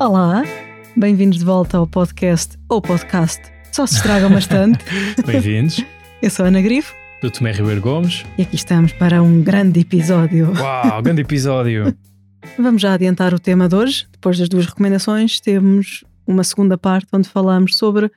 Olá, bem-vindos de volta ao podcast ou podcast. Só se estragam bastante. Bem-vindos. Eu sou a Ana Grifo Do Tomé Ribeiro Gomes. e aqui estamos para um grande episódio. Uau, grande episódio. Vamos já adiantar o tema de hoje. Depois das duas recomendações, temos uma segunda parte onde falamos sobre os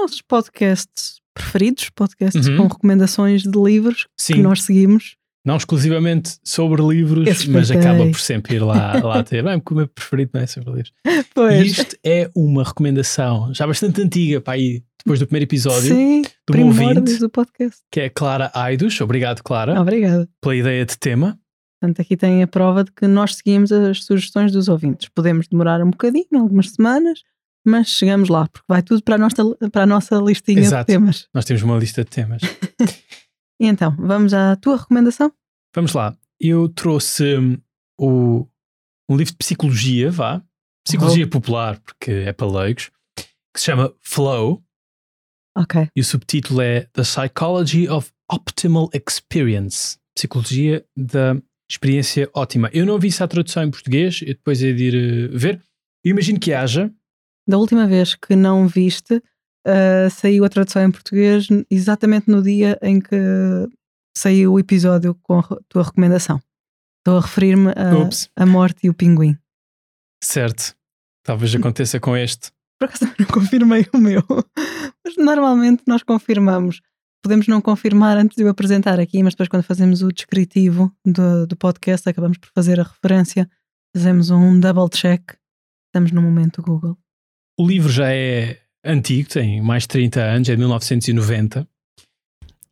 nossos podcasts preferidos, podcasts Uhum. com recomendações de livros Sim, que nós seguimos. Não exclusivamente sobre livros, mas acaba por sempre ir lá, lá ter. Bem, porque o meu preferido não é sobre livros. E Pois, isto é uma recomendação já bastante antiga, para aí, depois do primeiro episódio, sim, uma primórdios ouvinte, do podcast. que é Clara Aidos. Obrigado, Clara, Obrigada. pela ideia de tema. Portanto, aqui tem a prova de que nós seguimos as sugestões dos ouvintes. Podemos demorar um bocadinho, algumas semanas, mas chegamos lá, porque vai tudo para a nossa, para a nossa listinha Exato. de temas. Nós temos uma lista de temas. E então, vamos à tua recomendação? Vamos lá. Eu trouxe hum, o, um livro de psicologia, vá. Psicologia Oh. popular, porque é para leigos, que se chama Flow. Ok. E o subtítulo é The Psychology of Optimal Experience Psicologia da Experiência Ótima. Eu não vi essa tradução em português, eu depois hei de ir eh, ver. Eu imagino que haja. Da última vez que não viste, ah, saiu a tradução em português exatamente no dia em que saiu o episódio com a tua recomendação. Estou a referir-me a, a morte e o pinguim. Certo. Talvez aconteça com este. Por acaso não confirmei o meu. Mas normalmente nós confirmamos. Podemos não confirmar antes de eu apresentar aqui, mas depois quando fazemos o descritivo do, do podcast, acabamos por fazer a referência, fazemos um double check. Estamos no momento Google. O livro já é antigo, tem mais de 30 anos, é de 1990.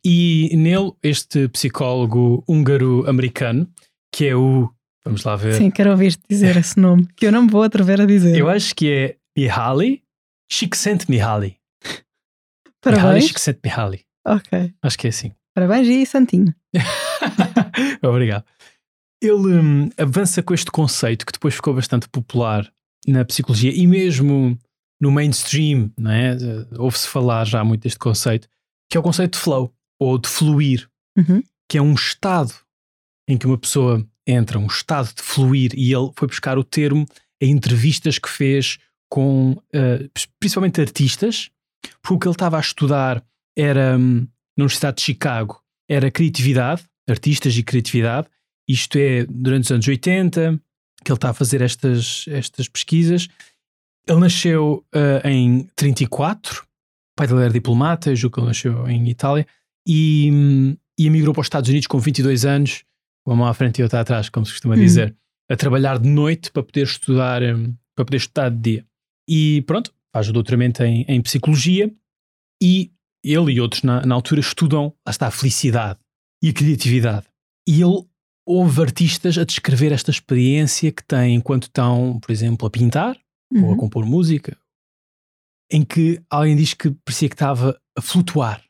E nele, este psicólogo húngaro-americano, que é o. Vamos lá ver. Sim, quero ouvir-te dizer esse nome, que eu não me vou atrever a dizer. Eu acho que é Mihaly Csikszentmihalyi. Mihaly Parabéns. Csikszentmihalyi. Ok. Acho que é assim. Parabéns e Santinho. Obrigado. Ele hum, avança com este conceito que depois ficou bastante popular na psicologia e mesmo no mainstream, não é? Eh, Ouve-se falar já muito deste conceito, que é o conceito de flow ou de fluir, Uhum. que é um estado em que uma pessoa entra, um estado de fluir, e ele foi buscar o termo em entrevistas que fez com eh, principalmente artistas, porque o que ele estava a estudar era hum, na Universidade de Chicago, era criatividade, artistas e criatividade. Isto é durante os anos 80 que ele está a fazer estas, estas pesquisas. Ele nasceu eh, em 34, o pai dele era diplomata, julgo que ele nasceu em Itália, e, hum, e emigrou para os Estados Unidos com 22 anos, uma mão à frente e outra atrás, como se costuma Uhum. dizer, a trabalhar de noite para poder estudar, hum, para poder estudar de dia. E pronto, faz o doutoramento em, em psicologia e ele e outros na, na altura estudam, lá está, a felicidade e a criatividade. E ele ouve artistas a descrever esta experiência que têm enquanto estão, por exemplo, a pintar ou a Uhum. compor música, em que alguém diz que parecia que estava a flutuar.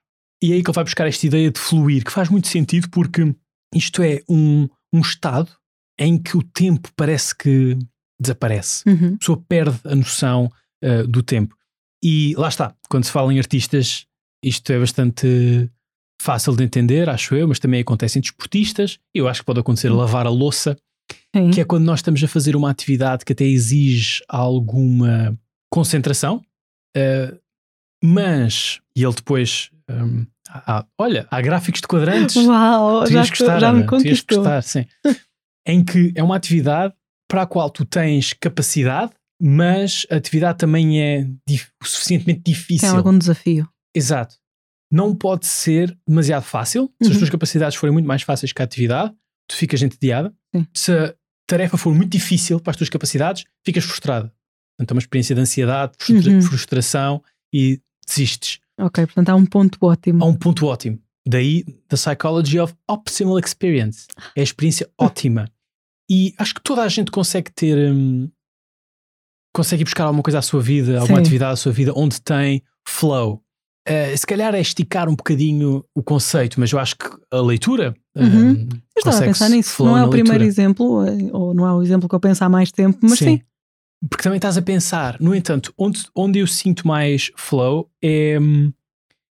E é aí que ele vai buscar esta ideia de fluir, que faz muito sentido porque isto é um, um estado em que o tempo parece que desaparece Uhum. a pessoa perde a noção uh, do tempo. E lá está, quando se fala em artistas, isto é bastante fácil de entender, acho eu, mas também acontece em desportistas. Eu acho que pode acontecer a lavar a louça, Sim. que é quando nós estamos a fazer uma atividade que até exige alguma concentração, uh, mas, e ele depois, um, há- olha, há gráficos de quadrantes. Uau, Tu já, gostar, já me Ana, conquistou. gostar, sim. em que é uma atividade para a qual tu tens capacidade, mas a atividade também é suficientemente Tem difícil. algum desafio. Exato. Não pode ser demasiado fácil. Se as Uhum. tuas capacidades forem muito mais fáceis que a atividade, tu ficas entediada. Sim. Se tarefa for muito difícil para as tuas capacidades, ficas frustrada. Portanto, é uma experiência de ansiedade, frustra- Uhum. frustração e desistes Ok, portanto há um ponto ótimo. a um ponto ótimo. Daí, The Psychology of Optimal Experience. É a experiência ótima. E acho que toda a gente consegue ter. hum, consegue ir buscar alguma coisa à sua vida, alguma Sim. atividade à sua vida onde tem flow. Eh, se calhar é esticar um bocadinho o conceito, mas eu acho que a leitura. Uhum. hum, Eu estava a pensar nisso. Não é o primeiro leitura. exemplo, eh, ou não é o exemplo que eu penso há mais tempo, mas sim. Porque também estás a pensar. No entanto, onde, onde eu sinto mais flow é hum,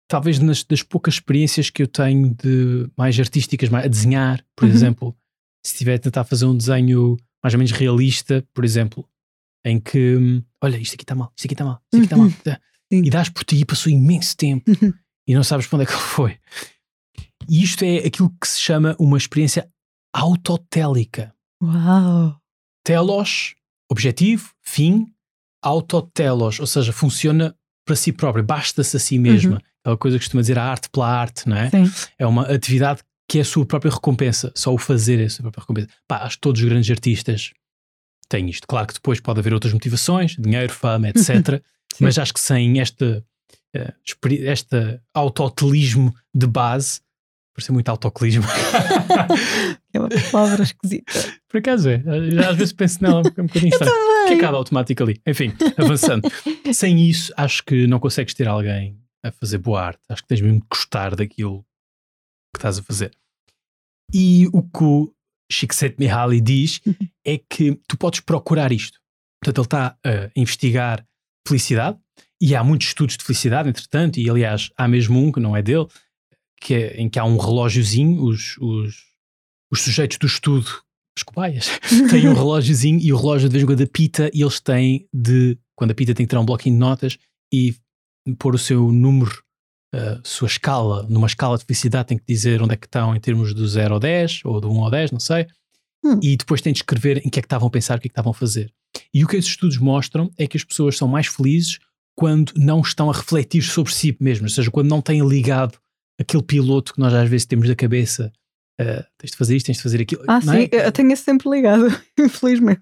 talvez nas, das poucas experiências que eu tenho de mais artísticas, mais, a desenhar, por Uhum. exemplo. Se estiver a tentar fazer um desenho mais ou menos realista, por exemplo, em que, hum, olha, isto aqui está mal, isto aqui está mal, isto aqui está mal. Uhum. Sim. E dás por ti e passou imenso tempo e não sabes para onde é que ele foi. E isto é aquilo que se chama uma experiência autotélica. Uau! Telos, objetivo, fim, autotelos, ou seja, funciona para si próprio, basta-se a si mesma. Uhum. Aquela coisa que costuma dizer a arte pela arte, não é? Sim. É uma atividade que é a sua própria recompensa, só o fazer é a sua própria recompensa. Pá, acho que todos os grandes artistas têm isto. Claro que depois pode haver outras motivações, dinheiro, fama, etc. Sim. mas acho que sem este, eh, este autotelismo de base, parece muito autotelismo. É uma palavra esquisita. Por acaso é, já às vezes penso nela um bocadinho estranho. que acaba automático ali. Enfim, avançando. Sem isso, acho que não consegues ter alguém a fazer boa arte. Acho que tens mesmo de gostar daquilo que estás a fazer. E o que o Csikszentmihalyi diz é que tu podes procurar isto. Portanto, ele está a investigar felicidade e há muitos estudos de felicidade, entretanto, e aliás, há mesmo um que não é dele, que é, em que há um relógiozinho, os, os, os sujeitos do estudo, as cobaias, têm um relógiozinho e o relógio de vez em quando apita e eles têm de, quando apita tem que tirar um bloquinho de notas e pôr o seu número, a sua escala, numa escala de felicidade tem que dizer onde é que estão em termos do 0 ao 10 ou do 1 ao 10, não sei, Hum. e depois tem de escrever em que é que estavam a pensar, o que é que estavam a fazer. E o que esses estudos mostram é que as pessoas são mais felizes quando não estão a refletir sobre si mesmas, ou seja, quando não têm ligado aquele piloto que nós às vezes temos na cabeça. ah, tens de fazer isto, tens de fazer aquilo. Ah, não sim, é? eu tenho esse sempre ligado, infelizmente.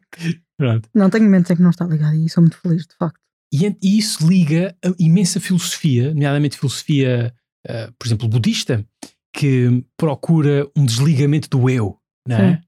Pronto. Não tenho momentos em que não está ligado e sou muito feliz, de facto. E, e isso liga a imensa filosofia, nomeadamente filosofia, ah, por exemplo, budista, que procura um desligamento do eu, não é?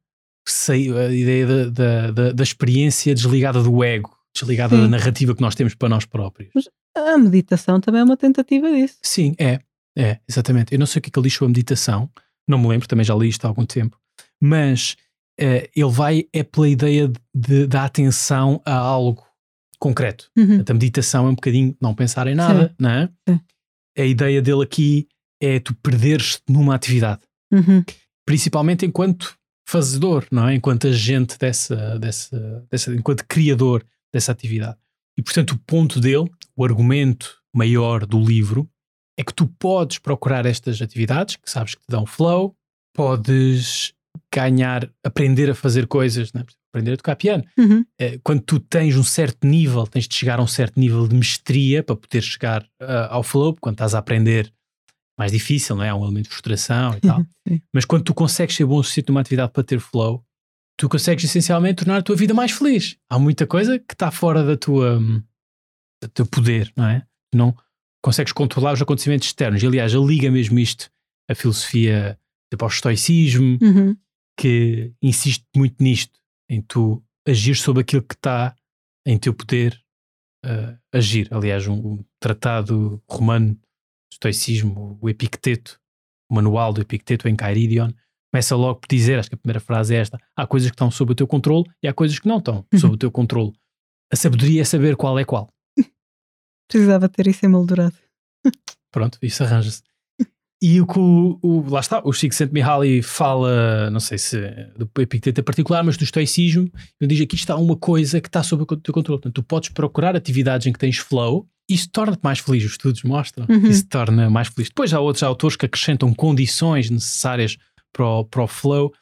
Sei, a ideia da, da, da, experiência desligada do ego, desligada Sim. da narrativa que nós temos para nós próprios. A meditação também é uma tentativa disso. Sim, é, é, exatamente. Eu não sei o que é que ele sobre a meditação, não me lembro, também já li isto há algum tempo, mas eh, ele vai é pela ideia de, da atenção a algo concreto. Uhum. Portanto, A meditação é um bocadinho não pensar em nada, não é? Sim. A ideia dele aqui é tu perderes numa atividade, Uhum. principalmente enquanto fazedor, não é? Enquanto agente dessa, dessa, dessa, enquanto criador dessa atividade. E portanto, o ponto dele, o argumento maior do livro, é que tu podes procurar estas atividades que sabes que te dão flow, podes ganhar, aprender a fazer coisas, é? aprender a tocar piano. Uhum. Eh, Quando tu tens um certo nível, tens de chegar a um certo nível de mestria para poder chegar ah, ao flow, quando estás a aprender, mais difícil, não é? Há um elemento de frustração e tal. Mas quando tu consegues ser bom o suficiente numa atividade para ter flow, tu consegues essencialmente tornar a tua vida mais feliz. Há muita coisa que está fora da tua, do teu poder, não é? Tu não consegues controlar os acontecimentos externos. E, aliás, liga mesmo isto à filosofia, tipo ao estoicismo, Uhum. que insiste muito nisto, em tu agir sobre aquilo que está em teu poder uh, agir. Aliás, um, um tratado romano estoicismo, o Epicteto, o manual do Epicteto em Cairidion, começa logo por dizer, acho que a primeira frase é esta, há coisas que estão sob o teu controle e há coisas que não estão Uhum. sob o teu controle. A sabedoria é saber qual é qual. Precisava ter isso emoldurado. Pronto, isso arranja-se. E o que o, o- lá está, o Chico Mihaly fala, não sei se do Epicteto em particular, mas do estoicismo, ele diz aqui está uma coisa que está sob o teu controle. Portanto, tu podes procurar atividades em que tens flow, isso torna-te mais feliz, os estudos mostram, Uhum. isso torna mais feliz. Depois há outros autores que acrescentam condições necessárias para o, para o flow,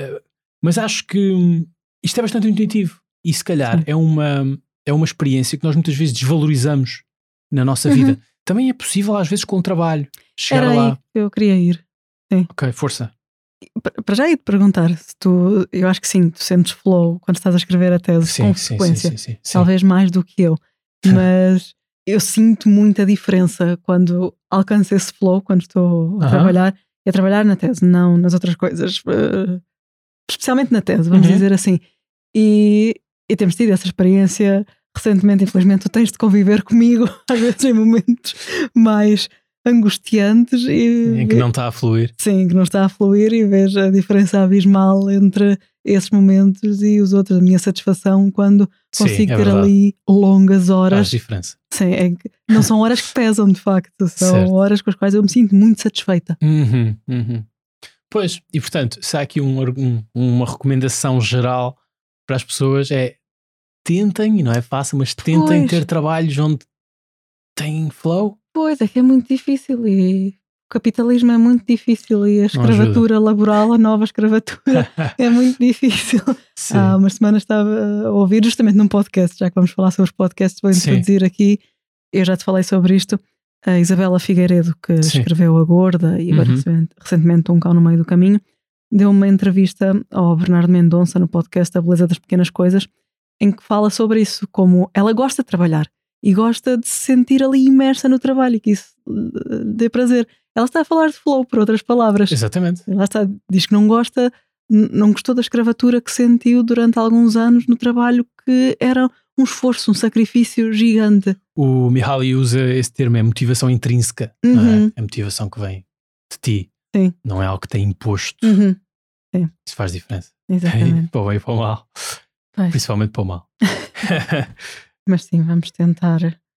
Eh, mas acho que hum, isto é bastante intuitivo e se calhar Sim. é uma, é uma experiência que nós muitas vezes desvalorizamos na nossa Uhum. vida. Também é possível às vezes com o trabalho. Chegar Era lá. aí que eu queria ir. Ok, força. Pa- Para já ia te perguntar se tu, eu acho que sim, tu sentes flow quando estás a escrever a tese Sim, com sim, sim, frequência. sim, sim, sim. Talvez mais do que eu. Mas eu sinto muita diferença quando alcanço esse flow, quando estou a Aham. trabalhar, e a trabalhar na tese, não nas outras coisas. eh, especialmente na tese, vamos Uhum. dizer assim. E, e temos tido essa experiência recentemente, infelizmente, tu tens de conviver comigo, às vezes em momentos mais angustiantes e Em que não está a fluir. Sim, que não está a fluir e vejo a diferença abismal entre esses momentos e os outros. A minha satisfação quando Sim, consigo é ter verdade. ali longas Faz horas. diferença. Sim, é que não são horas que pesam, de facto. São Certo. horas com as quais eu me sinto muito satisfeita. Uhum, uhum. Pois, e portanto, se há aqui um, um- uma recomendação geral para as pessoas é tentem, e não é fácil, mas tentem Pois. ter trabalhos onde tem flow. Pois, é que é muito difícil e o capitalismo é muito difícil e a escravatura laboral, a nova escravatura, é muito difícil. Sim. Há umas semanas estava a ouvir justamente num podcast, já que vamos falar sobre os podcasts, vou Sim. introduzir aqui, eu já te falei sobre isto, a Isabela Figueiredo, que Sim. escreveu A Gorda e agora Uhum. recentemente, recentemente Um Cão no Meio do Caminho, deu uma entrevista ao Bernardo Mendonça no podcast A Beleza das Pequenas Coisas, em que fala sobre isso, como ela gosta de trabalhar e gosta de se sentir ali imersa no trabalho e que isso eh, dê prazer. Ela está a falar de flow, por outras palavras. Exatamente. Lá está, diz que não gosta, não gostou da escravatura que sentiu durante alguns anos no trabalho, que era um esforço, um sacrifício gigante. O Mihaly usa esse termo, é motivação intrínseca. Não é? Uhum. É motivação que vem de ti. Sim. Não é algo que tem imposto. Uhum, Isso faz diferença. exatamente. para o bem e para o mal. Pois. Principalmente para o mal. Mas sim, vamos tentar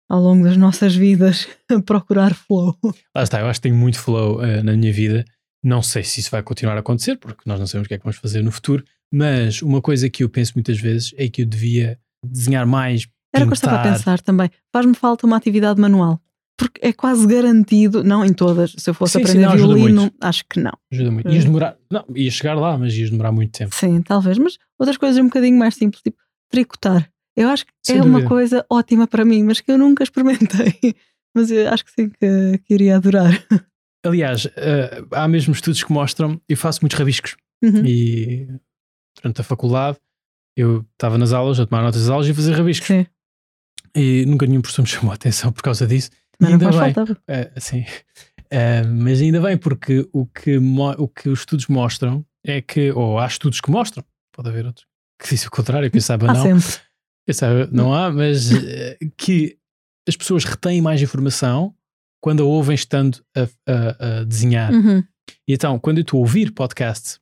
ao longo das nossas vidas procurar flow. Lá está, eu acho que tenho muito flow eh, na minha vida. Não sei se isso vai continuar a acontecer, porque nós não sabemos o que é que vamos fazer no futuro. Mas uma coisa que eu penso muitas vezes é que eu devia desenhar mais. Era o que eu estava a pensar também. Faz-me falta uma atividade manual. Porque é quase garantido, não em todas, se eu fosse Sim, sim, aprender não, ajuda violino, acho que não. Ajuda muito. Ias demorar. Não, ia chegar lá, mas ias demorar muito tempo. Sim, talvez, mas outras coisas um bocadinho mais simples, tipo tricotar. Eu acho que Sem é uma dúvida. coisa ótima para mim, mas que eu nunca experimentei. Mas eu acho que sim, que, que iria adorar. Aliás, eh, há mesmo estudos que mostram. Eu faço muitos rabiscos. Uhum. E durante a faculdade eu estava nas aulas, a tomar notas das aulas e fazer rabiscos. Sim, E nunca nenhum professor me chamou a atenção por causa disso. Mas não ainda bem. falta. É, sim. É, mas ainda bem, porque o que, o que os estudos mostram é que, ou há estudos que mostram, pode haver outros que dizem o contrário, eu saiba Há não, sempre. eu saiba, não há, mas eh, que as pessoas retêm mais informação quando a ouvem estando a, a- a desenhar. Uhum. E então, quando eu estou a ouvir podcast,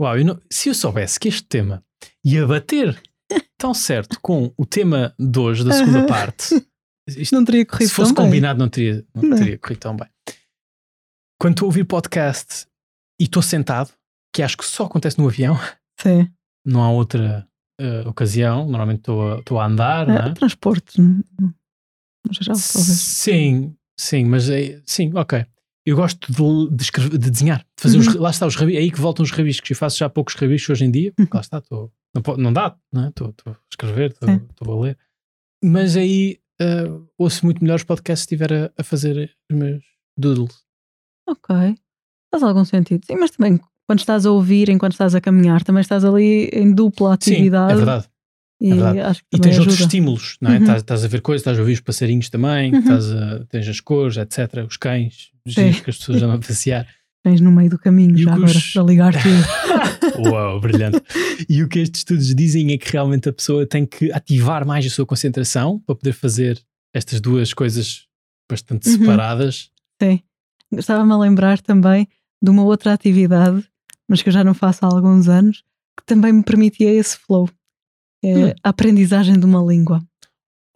uau, eu não- se eu soubesse que este tema ia bater tão certo com o tema de hoje, da segunda Aham. parte, isto Não teria corrido se fosse tão bem. combinado, não teria, não Não. teria corrido tão bem. Quando estou a ouvir podcast e estou sentado, que acho que só acontece no avião, Sim. não há outra eh, ocasião, normalmente estou a, a andar, É, é? no no geral, talvez. Sim, sim, mas é, sim, ok. Eu gosto de, de, escrever- de desenhar, de fazer os, Uhum. lá está os rabiscos, é aí que voltam os rabiscos. Eu faço já poucos rabiscos hoje em dia, porque lá está, estou, não, não dá, não é? Estou, estou a escrever, estou a ler. Mas aí eh, ouço muito melhor os podcasts se estiver a, a fazer os meus doodles. Ok. Faz algum sentido. Sim, mas também quando estás a ouvir, enquanto estás a caminhar, também estás ali em dupla Sim, atividade. é verdade. E é verdade. E tens outros ajuda. estímulos, não é? Uhum. Estás, estás a ver coisas, estás a ouvir os passarinhos também, Uhum. estás a- tens as cores, etc. Os cães, os Sim. que as pessoas andam a passear. Tens no meio do caminho E já agora, os- para ligar tudo. Uau, brilhante. E o que estes estudos dizem é que realmente a pessoa tem que ativar mais a sua concentração para poder fazer estas duas coisas bastante Uhum. separadas. Sim. Estava-me a lembrar também de uma outra atividade, mas que eu já não faço há alguns anos, que também me permitia esse flow. É Hum. a aprendizagem de uma língua.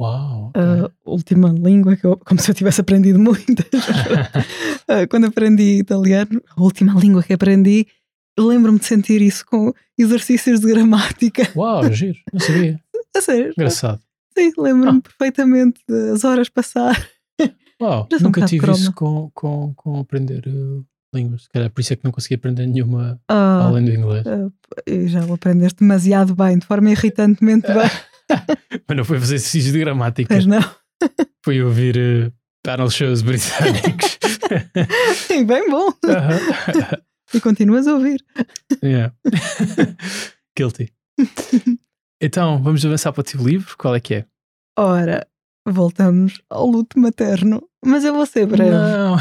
Uau. ok. A última língua, que eu, como se eu tivesse aprendido muitas. Ah, Quando aprendi italiano, a última língua que aprendi, lembro-me de sentir isso com exercícios de gramática. Uau, giro, não sabia. A sério. Engraçado. Sim, lembro-me Ah. perfeitamente das horas passar. Uau, um nunca tive croma. isso com, com, com aprender uh, línguas. Se calhar por isso é que não consegui aprender nenhuma Ah, além do inglês. e já o aprendeste demasiado bem, de forma irritantemente bem. Mas não foi fazer exercícios de gramática, Pois não. foi ouvir uh, panel shows britânicos. Sim, bem bom. Aham. E continuas a ouvir. Yeah. Guilty. Então, vamos avançar para o teu livro. Qual é que é? Ora, voltamos ao luto materno. Mas eu vou ser breve. Não.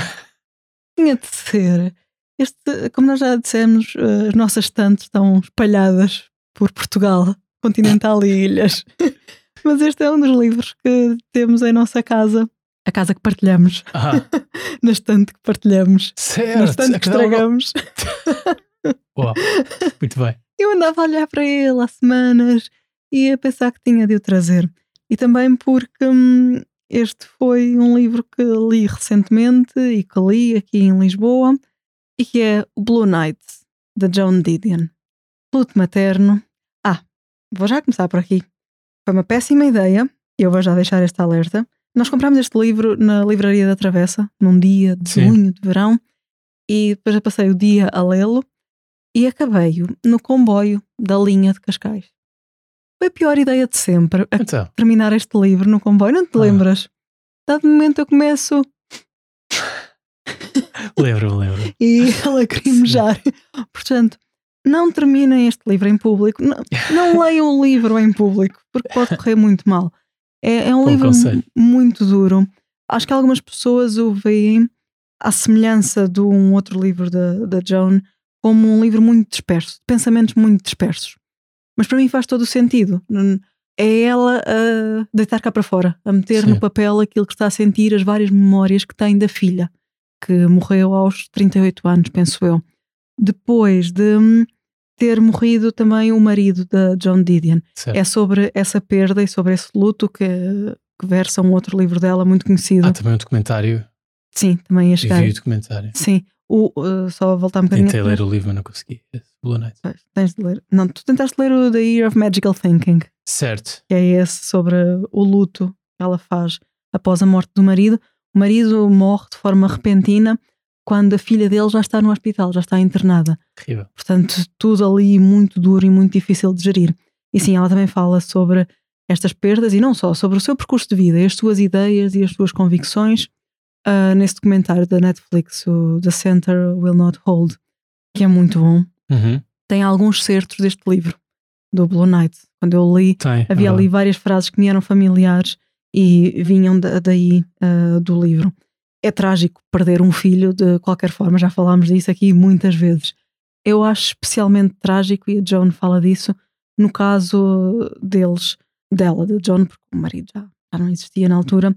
Tinha de ser. Este, como nós já dissemos, eh, as nossas estantes estão espalhadas por Portugal, continental e ilhas. Mas este é um dos livros que temos em nossa casa. A casa que partilhamos. Ah, Na estante que partilhamos. certo. Na estante que Aquela- estragamos. Uau, Muito bem. Eu andava a olhar para ele há semanas e a pensar que tinha de o trazer. E também porque hum, este foi um livro que li recentemente e que li aqui em Lisboa e que é o Blue Night, de Joan Didion. Luto materno. Vou já começar por aqui. foi uma péssima ideia, e eu vou já deixar este alerta. Nós comprámos este livro na Livraria da Travessa, num dia de Sim. junho, de verão, e depois eu passei o dia a lê-lo e acabei-o no comboio da linha de Cascais. Foi a pior ideia de sempre, Então, terminar este livro no comboio, não te Ah. lembras? Dado momento eu começo lembro-me, lembro. e a lacrimejar. Portanto, não terminem este livro em público, não, não leiam o livro em público, porque pode correr muito mal. É, é um Bom livro conselho. muito duro. Acho que algumas pessoas o veem à semelhança de um outro livro da, Joan como um livro muito disperso, de pensamentos muito dispersos. Mas para mim faz todo o sentido. É ela a deitar cá para fora, a meter Sim. no papel aquilo que está a sentir, as várias memórias que tem da filha, que morreu aos 38 anos, penso eu. Depois de hum, ter morrido também o marido da John Didion. Certo. É sobre essa perda e sobre esse luto que, que versa um outro livro dela muito conhecido. Há também um documentário. Sim, também chegar. Vi o documentário. Sim, o, uh, só a voltar um bocadinho. Tentei ler o livro, mas não consegui. Esse, Blue Night. Tens de ler. Não, tu tentaste ler o The Year of Magical Thinking, Certo. que é esse sobre o luto que ela faz após a morte do marido. O marido morre de forma repentina quando a filha dele já está no hospital, já está internada. Terrível. Portanto, tudo ali muito duro e muito difícil de gerir. E sim, ela também fala sobre estas perdas e não só, sobre o seu percurso de vida, as suas ideias e as suas convicções ah, nesse documentário da Netflix, o The Center Will Not Hold, que é muito bom. Uhum. Tem alguns certos deste livro, do Blue Knight. Quando eu li, Tem. é havia ali verdade. várias frases que me eram familiares e vinham da- daí ah, do livro. É trágico perder um filho de qualquer forma, já falámos disso aqui muitas vezes. Eu acho especialmente trágico, e a Joan fala disso, no caso deles, dela, de John, porque o marido já, já não existia na altura.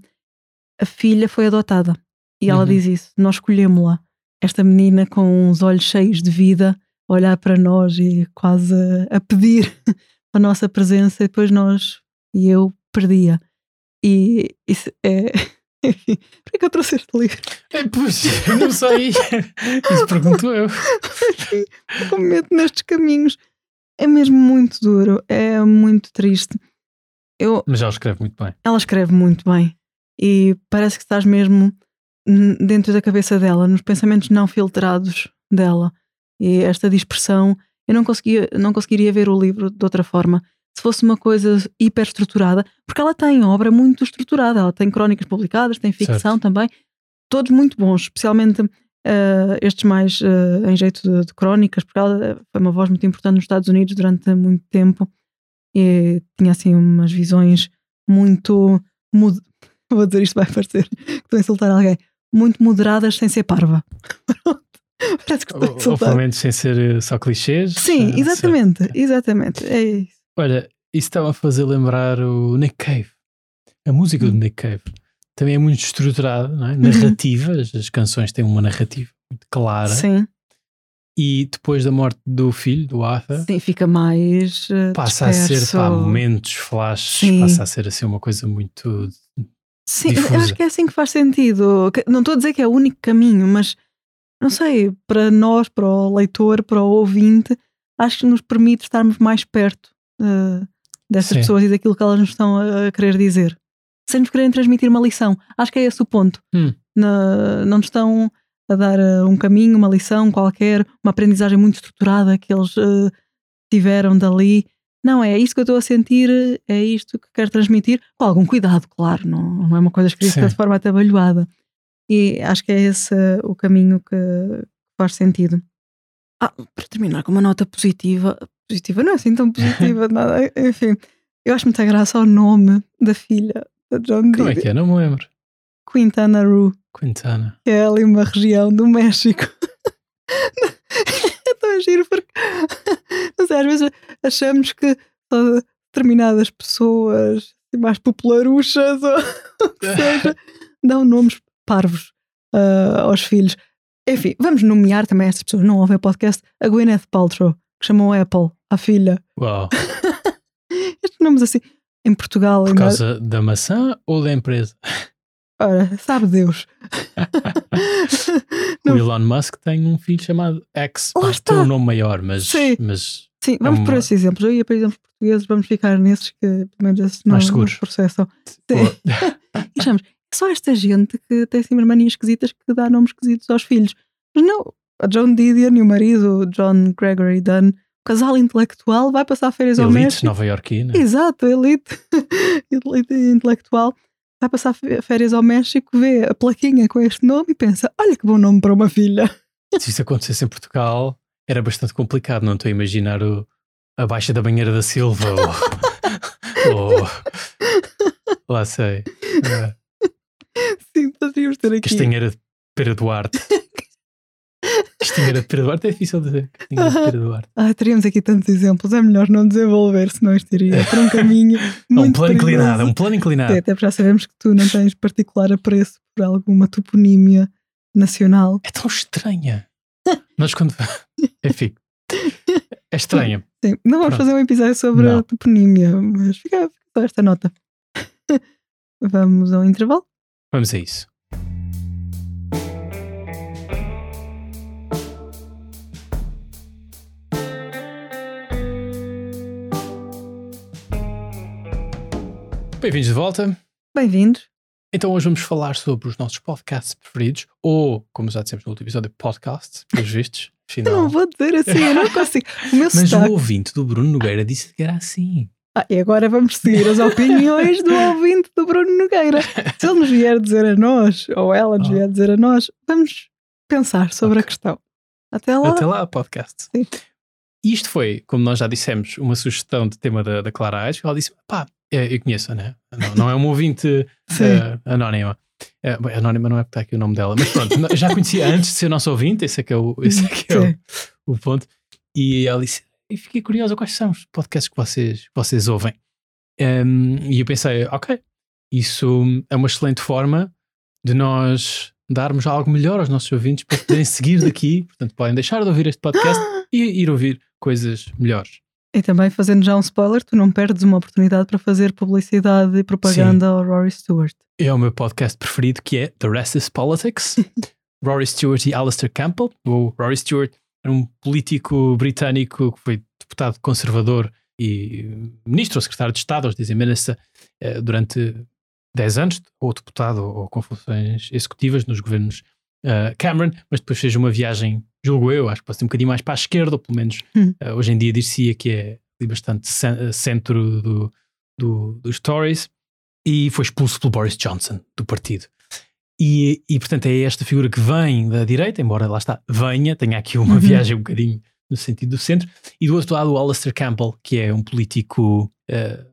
A filha foi adotada e ela Uhum. diz isso: Nós escolhemos-la. Esta menina com os olhos cheios de vida, a olhar para nós e quase a- pedir a nossa presença, e depois nós e eu perdia. E isso é. Enfim, por que eu trouxe este livro? É, pois, eu não sei. Isso pergunto eu. Enfim, meto nestes caminhos. É mesmo muito duro, é muito triste. Eu, Mas ela escreve muito bem. ela escreve muito bem e parece que estás mesmo dentro da cabeça dela, nos pensamentos não filtrados dela. E esta dispersão, eu não, conseguia, não conseguiria ver o livro de outra forma. Se fosse uma coisa hiper estruturada, porque ela tem obra muito estruturada, ela tem crónicas publicadas, tem ficção Certo. também, todos muito bons, especialmente eh, estes mais eh, em jeito de, de crónicas, porque ela foi uma voz muito importante nos Estados Unidos durante muito tempo e tinha assim umas visões muito mud- vou dizer isto vai parecer que estou a insultar alguém muito moderadas sem ser parva parece que estou a Ou, ou insultar pelo menos sem ser eh, só clichês. sim, exatamente certo. exatamente é isso Olha, isso estava a fazer lembrar o Nick Cave. A música do Nick Cave também é muito estruturada, é? narrativa. As, as canções têm uma narrativa muito clara. sim, E depois da morte do filho, do Arthur, sim, fica mais eh, passa a ser disperso. pá, momentos, flashes, Sim. passa a ser assim uma coisa muito. Sim, eu difusa. acho que é assim que faz sentido. Não estou a dizer que é o único caminho, mas não sei, para nós, para o leitor, para o ouvinte, acho que nos permite estarmos mais perto eh, destas Sim. pessoas e daquilo que elas nos estão a, querer dizer, sem nos quererem transmitir uma lição. Acho que é esse o ponto. Hum. Na- não nos estão a dar eh, um caminho, uma lição qualquer, uma aprendizagem muito estruturada que eles eh, tiveram dali. Não, é isto que eu estou a sentir, é isto que quero transmitir, com algum cuidado, claro, não, não é uma coisa escrita Sim. de forma atabalhoada. E acho que é esse uh, o caminho que faz sentido. Ah, para terminar com uma nota positiva, positiva não é assim tão positiva, nada, enfim, eu acho muita graça ao nome da filha da John Como é Dee, que é? Não me lembro. Quintana Roo, Quintana. que é ali uma região do México. é tão giro porque não sei, às vezes achamos que só determinadas pessoas assim, mais popularuchas ou o que seja dão nomes parvos ah, aos filhos. Enfim, vamos nomear também estas pessoas, não ouvem o podcast, a Gwyneth Paltrow, que chamou Apple à filha. Uau. Estes nomes assim, em Portugal Por ainda. causa da maçã ou da empresa? Ora, sabe Deus. O Elon Musk tem um filho chamado X. Lá está. Tem um nome maior, mas, Sim. mas Sim, vamos uma- por esses exemplos. Eu ia para exemplos portugueses, vamos ficar nesses que pelo menos esses não, não processam. Sim. Achamos, é só esta gente que tem assim manias esquisitas que dá nomes esquisitos aos filhos. Mas não, a John Didion e o marido, o John Gregory Dunn, o casal intelectual, vai passar férias ao Elite México. Nova Iorquina. Exato, elite, elite intelectual. Vai passar férias ao México, vê a plaquinha com este nome e pensa: olha que bom nome para uma filha. Se isso acontecesse em Portugal, era bastante complicado. Não estou a imaginar o, a Baixa da Banheira da Silva ou. ou lá sei. eh, Sim, poderíamos ter aqui. Castanheira de Pera Duarte. Castanheira de Pera Duarte é difícil dizer. Castanheira de Pera Duarte. Ah, teríamos aqui tantos exemplos. É melhor não desenvolver, senão isto iria para um caminho É muito um plano perigoso. inclinado, é um plano inclinado. Até porque já sabemos que tu não tens particular apreço por alguma toponímia nacional. É tão estranha. Nós quando. Enfim. É estranha. Sim, não vamos Pronto. fazer um episódio sobre Não. a toponímia, mas fica, fica esta nota. vamos ao intervalo. Vamos a isso. Bem-vindos de volta. Bem-vindos. Então hoje vamos falar sobre os nossos podcasts preferidos, ou, como já dissemos no último episódio, podcasts, pelos vistos. Eu Afinal. não vou dizer assim, eu não consigo. O meu Mas o sotaque. ouvinte do Bruno Nogueira disse que era assim. Ah, e agora vamos seguir as opiniões do ouvinte do Bruno Nogueira. Se ele nos vier dizer a nós, ou ela nos Ah. vier dizer a nós, vamos pensar sobre a questão. Até lá. Até lá, podcast. Sim. Isto foi, como nós já dissemos, uma sugestão de tema da, da Clara Aires. Ela disse: pá, eu conheço, né? Não, não é uma ouvinte eh, anónima. Bem, anónima não é porque está aqui o nome dela, mas pronto, já conhecia antes de ser nosso ouvinte, esse é que é o, esse é que é o, o ponto. E ela disse: e fiquei curiosa, quais são os podcasts que vocês, que vocês ouvem? Em, e eu pensei: ok, isso é uma excelente forma de nós darmos algo melhor aos nossos ouvintes para poderem seguir daqui. Portanto, podem deixar de ouvir este podcast e ir ouvir coisas melhores. E também fazendo já um spoiler, tu não perdes uma oportunidade para fazer publicidade e propaganda ao Rory Stewart. É o meu podcast preferido que é The Rest is Politics. Rory Stewart e Alistair Campbell. O Rory Stewart era um político britânico que foi deputado conservador e ministro ou secretário de Estado, eles dizem minister, eh, durante 10 anos, ou deputado ou com funções executivas nos governos eh, Cameron, mas depois fez uma viagem, julgo eu, acho que pode ser um bocadinho mais para a esquerda, ou pelo menos eh, hoje em dia dir-se-ia que é bastante eh, centro do, do, dos Tories, e foi expulso pelo Boris Johnson do partido. E, e portanto é esta figura que vem da direita, embora lá está, venha, tenha aqui uma Uhum. viagem um bocadinho no sentido do centro, e do outro lado o Alastair Campbell, que é um político, eh,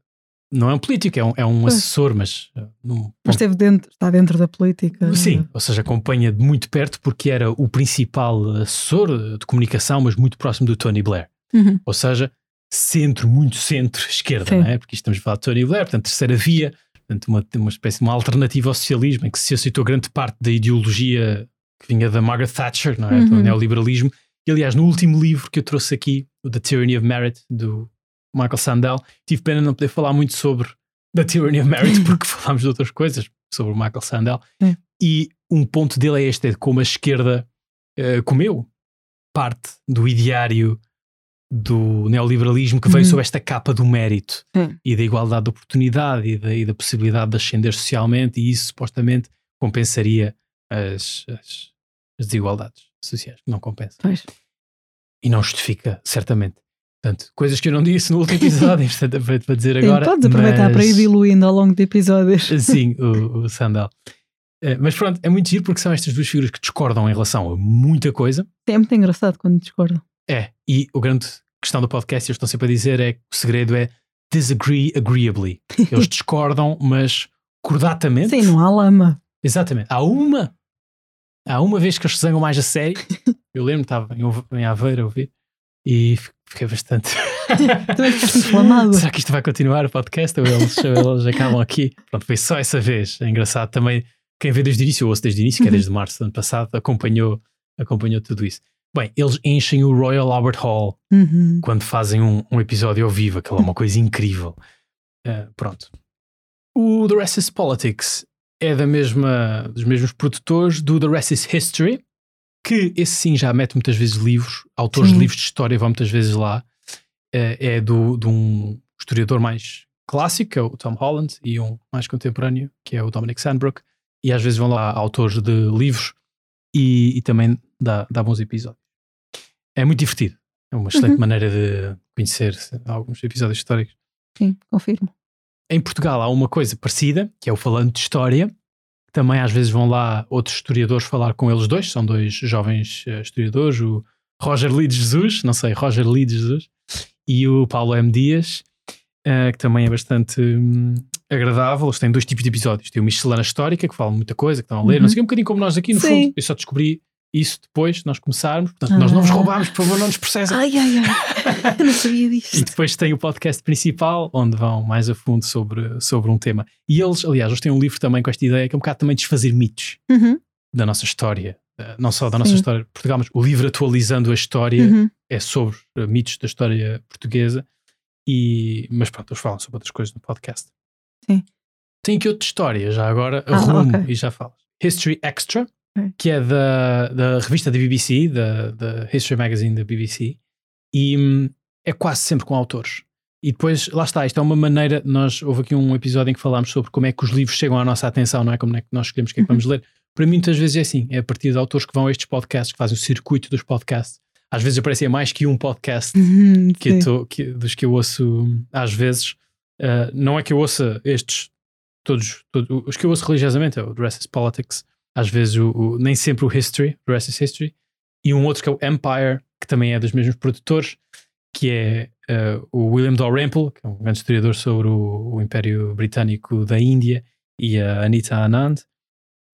não é um político, é um, é um Pois. assessor, mas eh, num Mas esteve dentro, está dentro da política. Sim, ou seja, acompanha de muito perto porque era o principal assessor de comunicação, mas muito próximo do Tony Blair. Uhum. Ou seja, centro, muito centro-esquerda, não é? Porque estamos a falar de Tony Blair, portanto, terceira via, portanto, uma, uma espécie de uma alternativa ao socialismo em que se aceitou grande parte da ideologia que vinha da Margaret Thatcher, não é? Do Uhum. neoliberalismo. E aliás, no último livro que eu trouxe aqui, o The Tyranny of Merit, do Michael Sandel, tive pena de não poder falar muito sobre The Tyranny of Merit, porque falámos de outras coisas sobre o Michael Sandel. E um ponto dele é este: é como a esquerda eh, comeu parte do ideário do neoliberalismo que veio Uhum. sob esta capa do mérito e da igualdade de oportunidade e da, e da possibilidade de ascender socialmente, e isso supostamente compensaria as, as, as desigualdades sociais, que não compensa. Pois. E não justifica, certamente. Portanto, coisas que eu não disse no último episódio, portanto, aproveito para dizer Sim, agora. podes aproveitar para ir mas- diluindo ao longo de episódios. Sim, o, o Sandal. Eh, Mas pronto, é muito giro porque são estas duas figuras que discordam em relação a muita coisa. É muito engraçado quando discordam. É, e o grande questão do podcast, eles estão sempre a dizer, é que o segredo é disagree agreeably. Eles discordam, mas cordatamente. Sim, não há lama. Exatamente. Há uma, há uma vez que eles se zangam mais a sério. Eu lembro, estava em, Aveiro a ouvir e fi- fiquei bastante. Também ficaste inflamado. Será que isto vai continuar o podcast ou eles, ou eles acabam aqui? Pronto, foi só essa vez. É engraçado também. Quem vê desde o início, ou ouço desde o início, que é desde março do ano passado, acompanhou, acompanhou tudo isso. Bem, eles enchem o Royal Albert Hall Uhum. quando fazem um, um episódio ao vivo, aquilo é uma coisa incrível. Uh, pronto. O The Rest is Politics é da mesma, dos mesmos produtores do The Rest is History, que esse sim já mete muitas vezes livros, autores Sim. de livros de história vão muitas vezes lá. é, é do, de um historiador mais clássico, que é o Tom Holland, e um mais contemporâneo, que é o Dominic Sandbrook. E às vezes vão lá autores de livros e, e também dá, dá bons episódios. É muito divertido. É uma excelente Uhum. maneira de conhecer alguns episódios históricos. Sim, confirmo. Em Portugal há uma coisa parecida, que é o Falando de História. Também às vezes vão lá outros historiadores falar com eles dois. São dois jovens eh, historiadores, o Roger Lee de Jesus, não sei, Roger Lee de Jesus, e o Paulo M. Dias, eh, que também é bastante hum, agradável. Eles têm dois tipos de episódios. Tem o Miscelânea Histórica, que falam muita coisa, que estão a ler, Uhum. não sei, um bocadinho como nós aqui, no Sim. fundo. Eu só descobri isso depois de nós começarmos. Portanto, nós não vos Ah. roubámos, por favor, não nos processem. Ai, ai, ai. Eu não sabia E disto. depois tem o podcast principal, onde vão mais a fundo sobre, sobre um tema. E eles, aliás, eles têm um livro também com esta ideia, que é um bocado também desfazer mitos Uhum, da nossa história. Eh, Não só da nossa Sim. história de Portugal, mas o livro atualizando a história uhum. é sobre eh, mitos da história portuguesa. E, mas pronto, eles falam sobre outras coisas no podcast. Sim. Tem aqui outra história, já agora Ah, arrumo ok. e já falo. History Extra. Que é da, da revista da BBC, da, da History Magazine da BBC, e hum, é quase sempre com autores. E depois, lá está, isto é uma maneira, nós, houve aqui um episódio em que falámos sobre como é que os livros chegam à nossa atenção, não é? Como é que nós escolhemos o que é que vamos ler. Para mim, muitas vezes é assim, é a partir de autores que vão a estes podcasts, que fazem o circuito dos podcasts. Às vezes aparecia mais que um podcast Uhum, que, tô- que- dos que eu ouço às vezes. Uh, não é que eu ouça estes, todos, todos os que eu ouço religiosamente, é o is Politics, às vezes o, o- nem sempre o History, The Rest is History, e um outro que é o Empire, que também é dos mesmos produtores, que é uh, o William Dalrymple, que é um grande historiador sobre o, o Império Britânico da Índia, e a Anita Anand.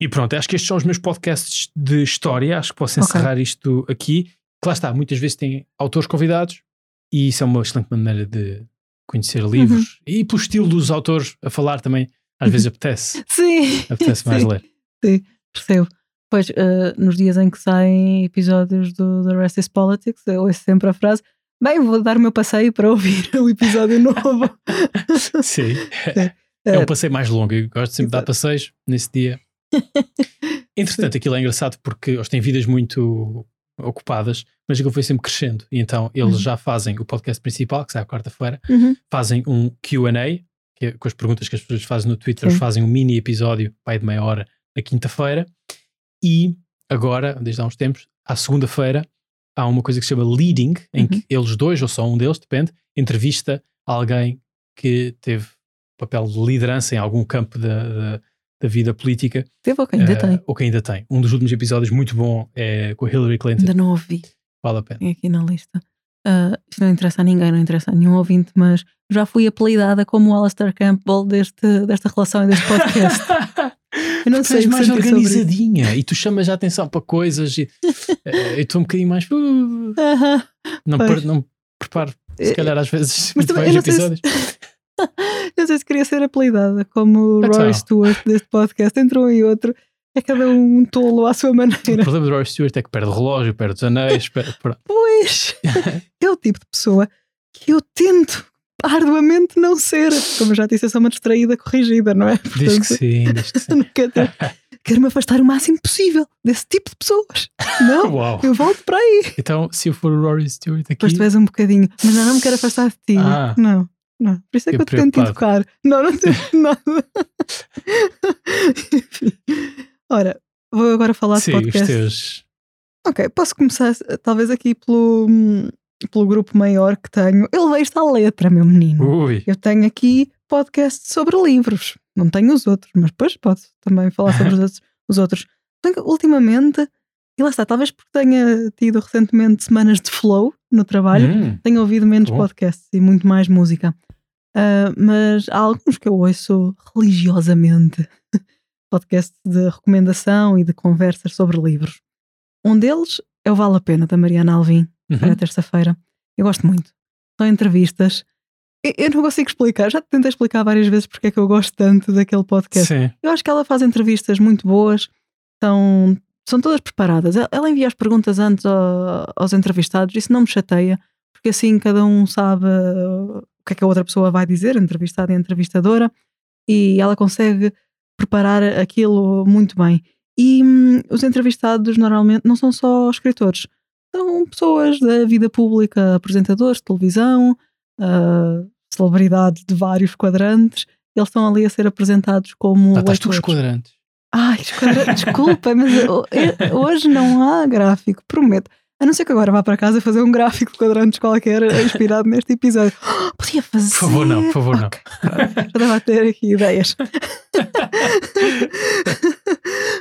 E pronto, acho que estes são os meus podcasts de história. Acho que posso encerrar isto aqui. Que lá está, muitas vezes tem autores convidados e isso é uma excelente maneira de conhecer livros. E pelo estilo dos autores a falar também, às vezes apetece, Sim. apetece mais Sim. ler. Percebo. Pois, eh, nos dias em que saem episódios do The Rest is Politics, eu ouço sempre a frase: Bem, vou dar o meu passeio para ouvir o episódio novo. Sim, é um passeio mais longo. Eu gosto sempre de dar passeios nesse dia. Entretanto, aquilo é engraçado porque eles têm vidas muito ocupadas, mas aquilo foi sempre crescendo. E então eles Uhum. já fazem o podcast principal, que sai à quarta-feira, Uhum. fazem um QA, que é com as perguntas que as pessoas fazem no Twitter, eles Sim. fazem um mini episódio, pai de meia hora, na quinta-feira. E agora, desde há uns tempos, à segunda-feira, há uma coisa que se chama Leading, em Uhum. que eles dois, ou só um deles, depende, entrevista alguém que teve papel de liderança em algum campo da, da, da vida política, Teve ou que ainda eh, tem? ou que ainda tem. Um dos últimos episódios muito bom é com a Hillary Clinton, Ainda não ouvi. vale a pena. Tem aqui na lista. Ah, isto não interessa a ninguém, não interessa a nenhum ouvinte, mas já fui apelidada como o Alistair Campbell deste, desta relação e deste podcast. Eu não Tu sei és o mais sentir sobre organizadinha e tu chamas a atenção para coisas e eh, eu estou um bocadinho mais. uh, Aham. não, per- não preparo, se Eh, calhar às vezes, mas muito também bem eu os não sei se- episódios. Não sei se queria ser apelidada como o Então. Roy Stewart deste podcast, entre um e outro. É cada um tolo à sua O maneira. problema do Roy Stewart é que perde o relógio, perde os anéis. Perde. Pois é o tipo de pessoa que eu tento arduamente não ser. Como eu já disse, eu sou uma distraída corrigida, não é? Diz que Portanto, sim, diz que sim. quero, me afastar o máximo possível desse tipo de pessoas. Não, Uau. eu volto para aí. Então, se eu for o Rory Stewart aqui. Depois tu és um bocadinho, mas não, não me quero afastar de ti. Ah. Não, não. Por isso é que Fiquei eu te tento educar. Não, não tento nada. Enfim. Ora, vou agora falar de sim, os podcast. teus. Ok, posso começar talvez aqui pelo, hum, pelo grupo maior que tenho. Eu levei isto à letra, meu menino. Ui, Eu tenho aqui podcast sobre livros. Não tenho os outros, mas depois posso também falar sobre os outros. Os outros. Tenho- Ultimamente, e lá está, talvez porque tenha tido recentemente semanas de flow no trabalho, hum, tenho ouvido menos podcasts e muito mais música. Ah, mas há alguns que eu ouço religiosamente. Podcasts de recomendação e de conversas sobre livros. Um deles é o Vale a Pena, da Mariana Alvim, uhum. à terça-feira. Eu gosto muito. São entrevistas. Eu, não consigo explicar, já te tentei explicar várias vezes porque é que eu gosto tanto daquele podcast. Sim, Eu acho que ela faz entrevistas muito boas, são, são todas preparadas. Ela- envia as perguntas antes ao- aos entrevistados, isso não me chateia, porque assim cada um sabe uh, o que é que a outra pessoa vai dizer, entrevistada e entrevistadora, e ela consegue preparar aquilo muito bem. E hum, os entrevistados normalmente não são só escritores, são pessoas da vida pública, apresentadores de televisão, uh, celebridades de vários quadrantes. Eles estão ali a ser apresentados como. Ah, estás tu os quadrantes. Ai, desculpa, mas ho- eh, hoje não há gráfico, prometo. A não ser que agora vá para casa fazer um gráfico de quadrantes qualquer inspirado neste episódio. Podia fazer. Por favor, não, por favor, não. Ok, pronto. Já estava a ter aqui ideias.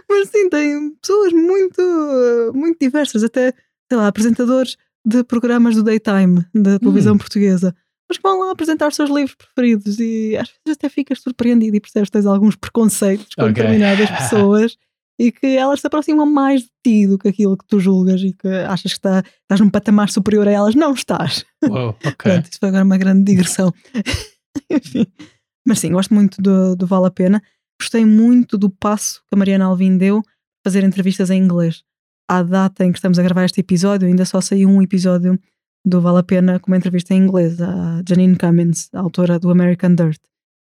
Mas sim, tem pessoas muito, eh, muito diversas, até, sei lá, apresentadores de programas do daytime da televisão Hum. portuguesa. Mas que vão lá apresentar os seus livros preferidos e às vezes até ficas surpreendido e percebes que tens alguns preconceitos com Ok. determinadas pessoas e que elas se aproximam mais de ti do que aquilo que tu julgas e que achas que está, estás num patamar superior a elas. Não estás. Uou, ok. Pronto, isso foi agora uma grande digressão. Enfim. Mas sim, gosto muito do, do Vale a Pena. Gostei muito do passo que a Mariana Alvim deu fazer entrevistas em inglês. À data em que estamos a gravar este episódio, ainda só saiu um episódio do Vale a Pena com uma entrevista em inglês, a Janine Cummins, autora do American Dirt.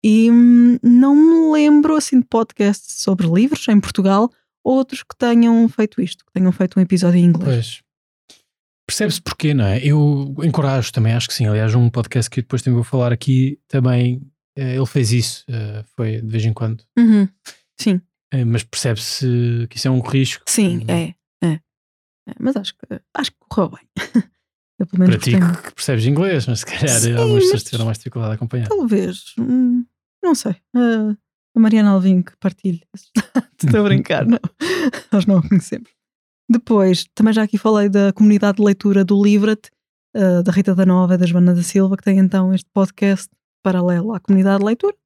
E hum, não me lembro assim de podcasts sobre livros em Portugal, outros que tenham feito isto, que tenham feito um episódio em inglês. Pois. Percebe-se porquê, não é? Eu encorajo também, acho que sim. Aliás, um podcast que eu depois também vou falar aqui também, eh, ele fez isso, eh, foi de vez em quando. Uhum. Sim. Eh, Mas percebe-se que isso é um risco. Sim, Hum. É, Mas acho que, acho que correu bem. Eu pelo menos Para ti gostei que percebes inglês, mas se calhar Sim, algumas pessoas tiveram mais dificuldade a acompanhar. Talvez. hum, não sei. Ah, a Mariana Alvim que partilhe. Estou a brincar, não. Nós não a conhecemos. Depois, também já aqui falei da comunidade de leitura do Livra-te, ah, da Rita da Nova e da Joana da Silva, que tem então este podcast paralelo à comunidade de leitura.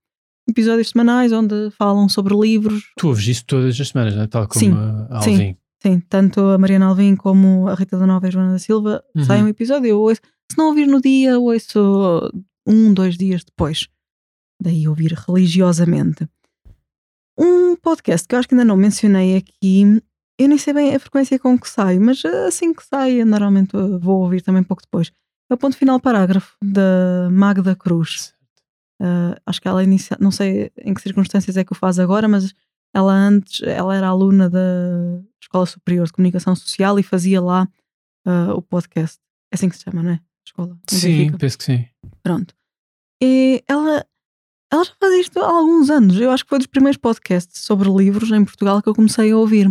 Episódios semanais onde falam sobre livros, Tu ouves isso todas as semanas, não é? Tal como Sim, a. Alvin. Sim, tanto a Mariana Alvim como a Rita da Nova e a Joana da Silva Uhum. saem um episódio. Eu ouço, se não ouvir no dia, ouço um, dois dias depois. Daí ouvir religiosamente. Um podcast que eu acho que ainda não mencionei aqui, eu nem sei bem a frequência com que sai, mas assim que sai, normalmente vou ouvir também pouco depois. É o ponto final parágrafo da Magda Cruz. Uh, acho que ela inicia, não sei em que circunstâncias é que o faz agora, mas ela antes, ela era aluna da Escola Superior de Comunicação Social e fazia lá uh, o podcast. É assim que se chama, não é? Escola. Sim, penso que sim. Pronto. E ela, ela já faz isto há alguns anos. Eu acho que foi dos primeiros podcasts sobre livros em Portugal que eu comecei a ouvir.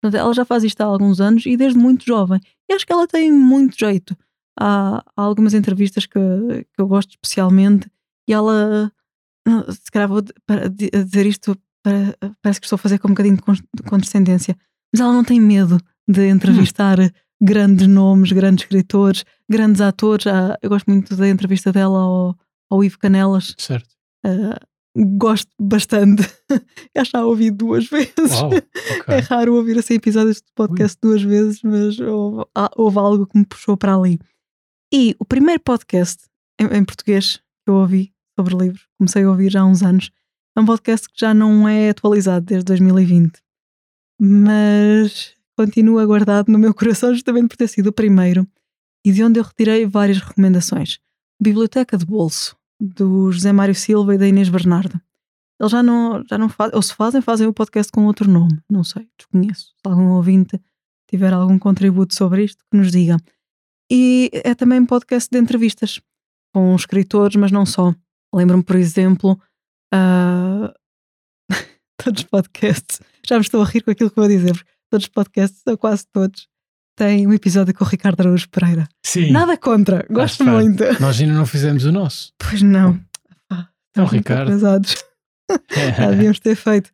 Portanto, ela já faz isto há alguns anos e desde muito jovem. E acho que ela tem muito jeito. Há, há algumas entrevistas que, que eu gosto especialmente e ela, se calhar vou dizer isto, para- parece que estou a fazer com um bocadinho de con- de condescendência, mas ela não tem medo de entrevistar grandes nomes, grandes escritores, grandes atores. Ah, eu gosto muito da entrevista dela ao, ao Ivo Canelas. Certo. Ah, gosto bastante. Eu já a ouvi duas vezes. Uau, É ok. raro ouvir assim episódios de podcast duas vezes, mas houve, há- houve algo que me puxou para ali. E o primeiro podcast em, em português que eu ouvi sobre livros, comecei a ouvir já há uns anos, é um podcast que já não é atualizado desde 2020, mas continua guardado no meu coração justamente por ter sido o primeiro e de onde eu retirei várias recomendações. Biblioteca de Bolso, do José Mário Silva e da Inês Bernardo. Eles já não, já não fazem, ou se fazem, fazem o podcast com outro nome, não sei, desconheço. Se algum ouvinte tiver algum contributo sobre isto, que nos diga. E é também um podcast de entrevistas com escritores, mas não só. Lembro-me, por exemplo, ah, todos os podcasts, já me estou a rir com aquilo que vou dizer, todos os podcasts, ou quase todos, têm um episódio com o Ricardo Araújo Pereira. Sim. Nada contra, gosto bem. muito. Nós ainda não fizemos o nosso. Pois não. Ah, Então, Ricardo. atrasados. Já devíamos ter feito.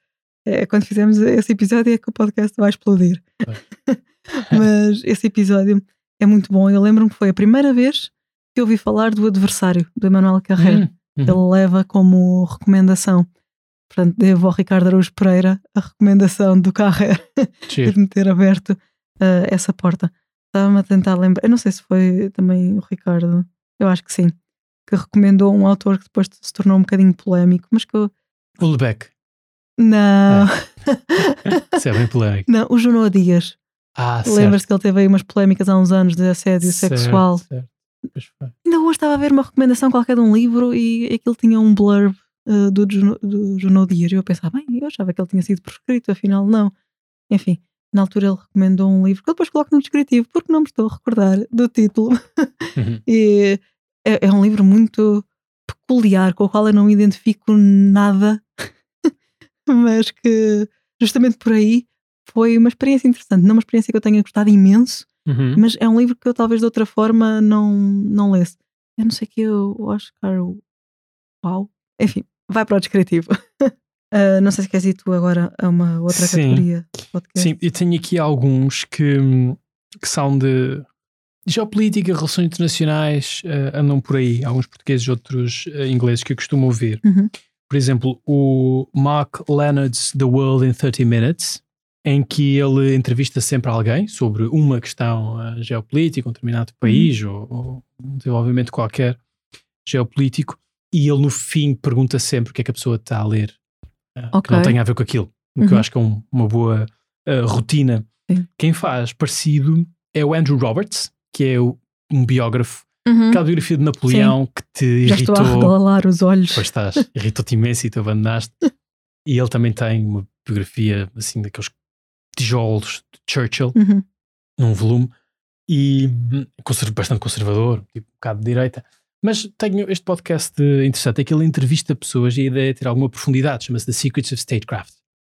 É, quando fizemos esse episódio é que o podcast vai explodir. Mas esse episódio é muito bom. Eu lembro-me que foi a primeira vez que eu ouvi falar do adversário, do Emanuel Carreira. Hum, uhum. Ele leva como recomendação. Portanto, devo ao Ricardo Araújo Pereira a recomendação do Carreira Giro. de me ter aberto ah, essa porta. Estava-me a tentar lembrar. Eu não sei se foi também o Ricardo, eu acho que sim, que recomendou um autor que depois se tornou um bocadinho polémico, mas que eu. O Lebec. Não, Isso é bem polémico. não, o Junô Dias. Ah, certo. Lembras-te que ele teve aí umas polémicas há uns anos de assédio Certo, sexual? certo. Ainda hoje estava a ver uma recomendação qualquer de um livro e aquilo tinha um blurb uh, do, do Junô Dias. E eu pensava, bem, eu achava que ele tinha sido prescrito, afinal não. Enfim, na altura ele recomendou um livro que eu depois coloco no descritivo, porque não me estou a recordar do título. Uhum. E é, é um livro muito peculiar, com o qual eu não identifico nada, mas que justamente por aí foi uma experiência interessante. Não uma experiência que eu tenha gostado imenso, Uhum. mas é um livro que eu talvez de outra forma não, não lesse. Eu não sei que o Oscar. Uau! Enfim, vai para o descritivo. Ah, não sei se queres ir tu agora a uma outra Sim. categoria de podcast. Sim, eu tenho aqui alguns que, que são de geopolítica, relações internacionais, eh, andam por aí. Alguns portugueses outros eh, ingleses que eu costumo ouvir. Uhum. Por exemplo, o Mark Leonard's The World in 30 Minutes, em que ele entrevista sempre alguém sobre uma questão eh, geopolítica, um determinado país ou, ou um desenvolvimento qualquer geopolítico, e ele no fim pergunta sempre o que é que a pessoa está a ler, eh, que não tem a ver com aquilo. O que eu Uhum. acho que é um- uma boa eh, rotina. Sim. Quem faz parecido é o Andrew Roberts, que é o- um biógrafo, Uhum. aquela biografia de Napoleão que te Já estou a irritou. regalar os olhos. Pois estás, irritou-te imenso e tu abandonaste. E ele também tem uma biografia assim daqueles tijolos de Churchill, Uhum. num volume, e hum, conser- bastante conservador, tipo um bocado de direita. Mas tenho este podcast interessante, é que ele entrevista pessoas e a ideia é ter alguma profundidade, chama-se The Secrets of Statecraft.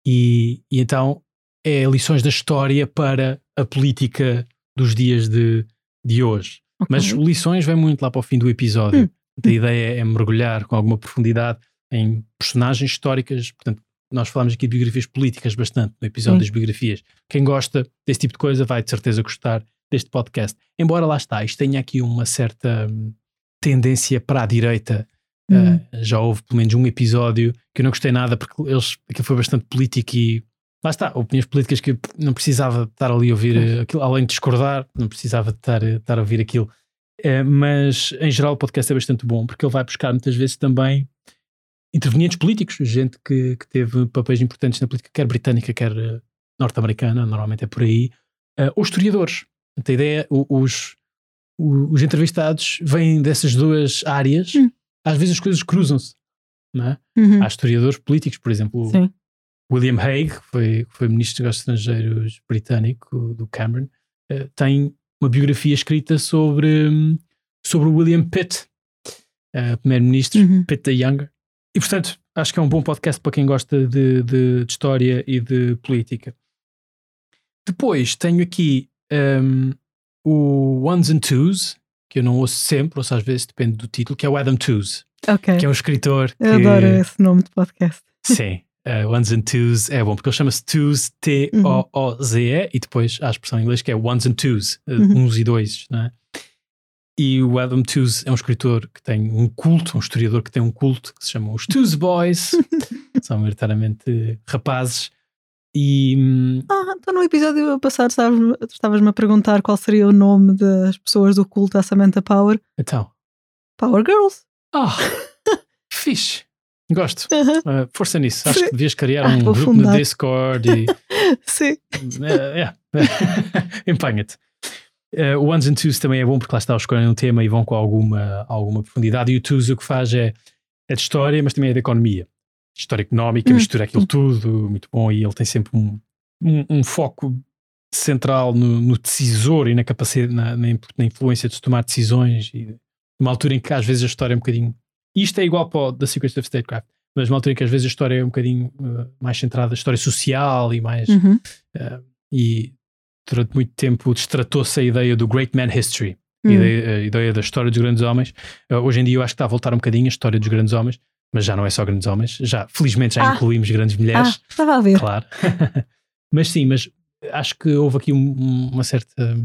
E, e então é lições da história para a política dos dias de, de hoje. Ok. Mas lições vem muito lá para o fim do episódio. Hum. A ideia é mergulhar com alguma profundidade em personagens históricas. Portanto, nós falamos aqui de biografias políticas bastante no episódio Sim. das biografias. Quem gosta desse tipo de coisa vai de certeza gostar deste podcast. Embora lá está, isto tenha aqui uma certa hum, tendência para a direita. Hum. Uh, já houve pelo menos um episódio que eu não gostei nada porque eles, aquilo foi bastante político e lá está, opiniões políticas que eu não precisava de estar ali a ouvir eh, aquilo, além de discordar, não precisava de estar, estar a ouvir aquilo. Eh, mas em geral o podcast é bastante bom porque ele vai buscar muitas vezes também intervenientes políticos, gente que, que teve papéis importantes na política, quer britânica, quer eh, norte-americana, normalmente é por aí, eh, ou historiadores. Portanto, a ideia, o- os, o- os entrevistados vêm dessas duas áreas, Hum. às vezes as coisas cruzam-se. É? Uhum. Há historiadores políticos, por exemplo, Sim. William Hague, que foi, foi ministro dos Negócios Estrangeiros britânico, do Cameron, eh, tem uma biografia escrita sobre, hum, sobre o William Pitt, eh, primeiro-ministro, Uhum. Pitt the Younger. E, portanto, acho que é um bom podcast para quem gosta de, de- de história e de política. Depois tenho aqui hum, o Ones and Twos, que eu não ouço sempre, ouço às vezes, depende do título, que é o Adam Tooze, Ok. que é um escritor que... Eu adoro esse nome de podcast. Sim, uh, Ones and Twos é bom, porque ele chama-se Twos, T-O-O-Z-E, e depois há a expressão em inglês que é Ones and Twos, uh, Uhum. uns e dois, não é? E o Adam Tooze é um escritor que tem um culto, um historiador que tem um culto que se chama os Tooze Boys, são maioritariamente rapazes, e hum, Ah, então no episódio passado estavas-me a perguntar qual seria o nome das pessoas do culto à Samantha Power. então, Power Girls. ah, fixe, gosto. Uh, força nisso, acho Sim. que devias criar Ah, um grupo no fundar. Discord e Sim. É, é. Empanha-te. Eh, o Ones and Twos também é bom porque lá está, escolhem um tema e vão com alguma, alguma profundidade. E o Twos o que faz é, é de história, mas também é de economia. História económica, Hum. mistura aquilo tudo, muito bom. E ele tem sempre um, um, um foco central no, no decisor e na capacidade, na, na na influência de se tomar decisões. E numa altura em que às vezes a história é um bocadinho. Isto é igual para o The Secrets of Statecraft, mas numa altura em que às vezes a história é um bocadinho eh, mais centrada, a história social e mais Uhum. Uh, e durante muito tempo destratou-se a ideia do Great Man History, a, Hum. ideia, a ideia da história dos grandes homens. Uh, hoje em dia eu acho que está a voltar um bocadinho a história dos grandes homens, mas já não é só grandes homens, já felizmente já Ah. incluímos grandes Ah, mulheres, estava a ver. claro. mas sim, mas acho que houve aqui um, um- uma certa,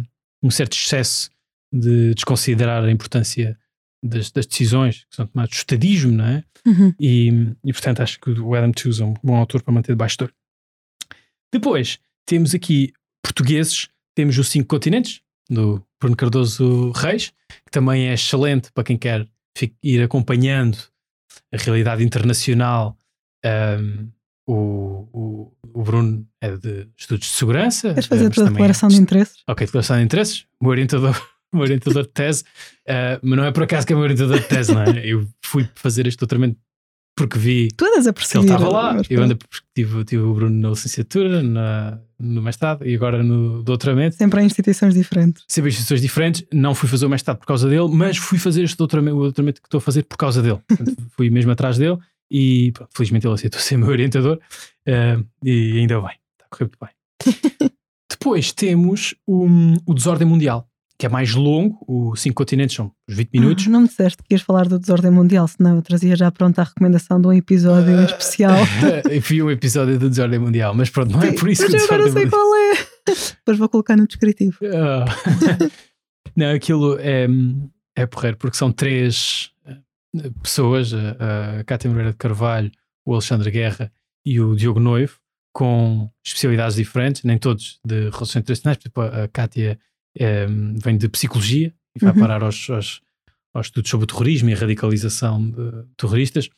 um certo excesso de desconsiderar a importância das, das decisões que são tomadas, do estadismo, não é? Uhum. E, e, portanto acho que o Adam Tooze é um bom autor para manter debaixo de olho. Depois temos aqui portugueses, temos os Cinco Continentes, do Bruno Cardoso Reis, que também é excelente para quem quer ir acompanhando a realidade internacional. Um, o, o, o Bruno é de estudos de segurança. Queres fazer a tua é declaração de interesses? Ok, declaração de interesses, o meu orientador, o meu orientador de tese, uh, mas não é por acaso que é o meu orientador de tese, não é? Eu fui fazer este doutoramento porque vi Tu andas a que ele estava lá. Eu ando porque tive, tive o Bruno na licenciatura, na, no mestrado e agora no doutoramento. Sempre em instituições diferentes. Sempre instituições diferentes. Não fui fazer o mestrado por causa dele, mas fui fazer este doutoramento, o doutoramento que estou a fazer por causa dele. Portanto, fui mesmo atrás dele e pronto, felizmente ele aceitou ser meu orientador eh, e ainda bem. Está a correr muito bem. Depois temos o, o Desordem Mundial, que é mais longo. Os cinco continentes são os 20 minutos. Ah, não me disseste que ias falar do desordem mundial, senão eu trazia já pronta a recomendação de um episódio em especial. vi um episódio do Desordem Mundial, mas pronto, não é por isso mas que o eu agora sei Mundial. qual é. Depois vou colocar no descritivo. Ah. não, aquilo é, é porreiro, porque são três eh, pessoas, a, a Cátia Moreira de Carvalho, o Alexandre Guerra e o Diogo Noivo, com especialidades diferentes, nem todos de relações internacionais. Exemplo, a Cátia eh, vem de psicologia e vai Uhum. parar aos, aos, aos estudos sobre o terrorismo e a radicalização de terroristas.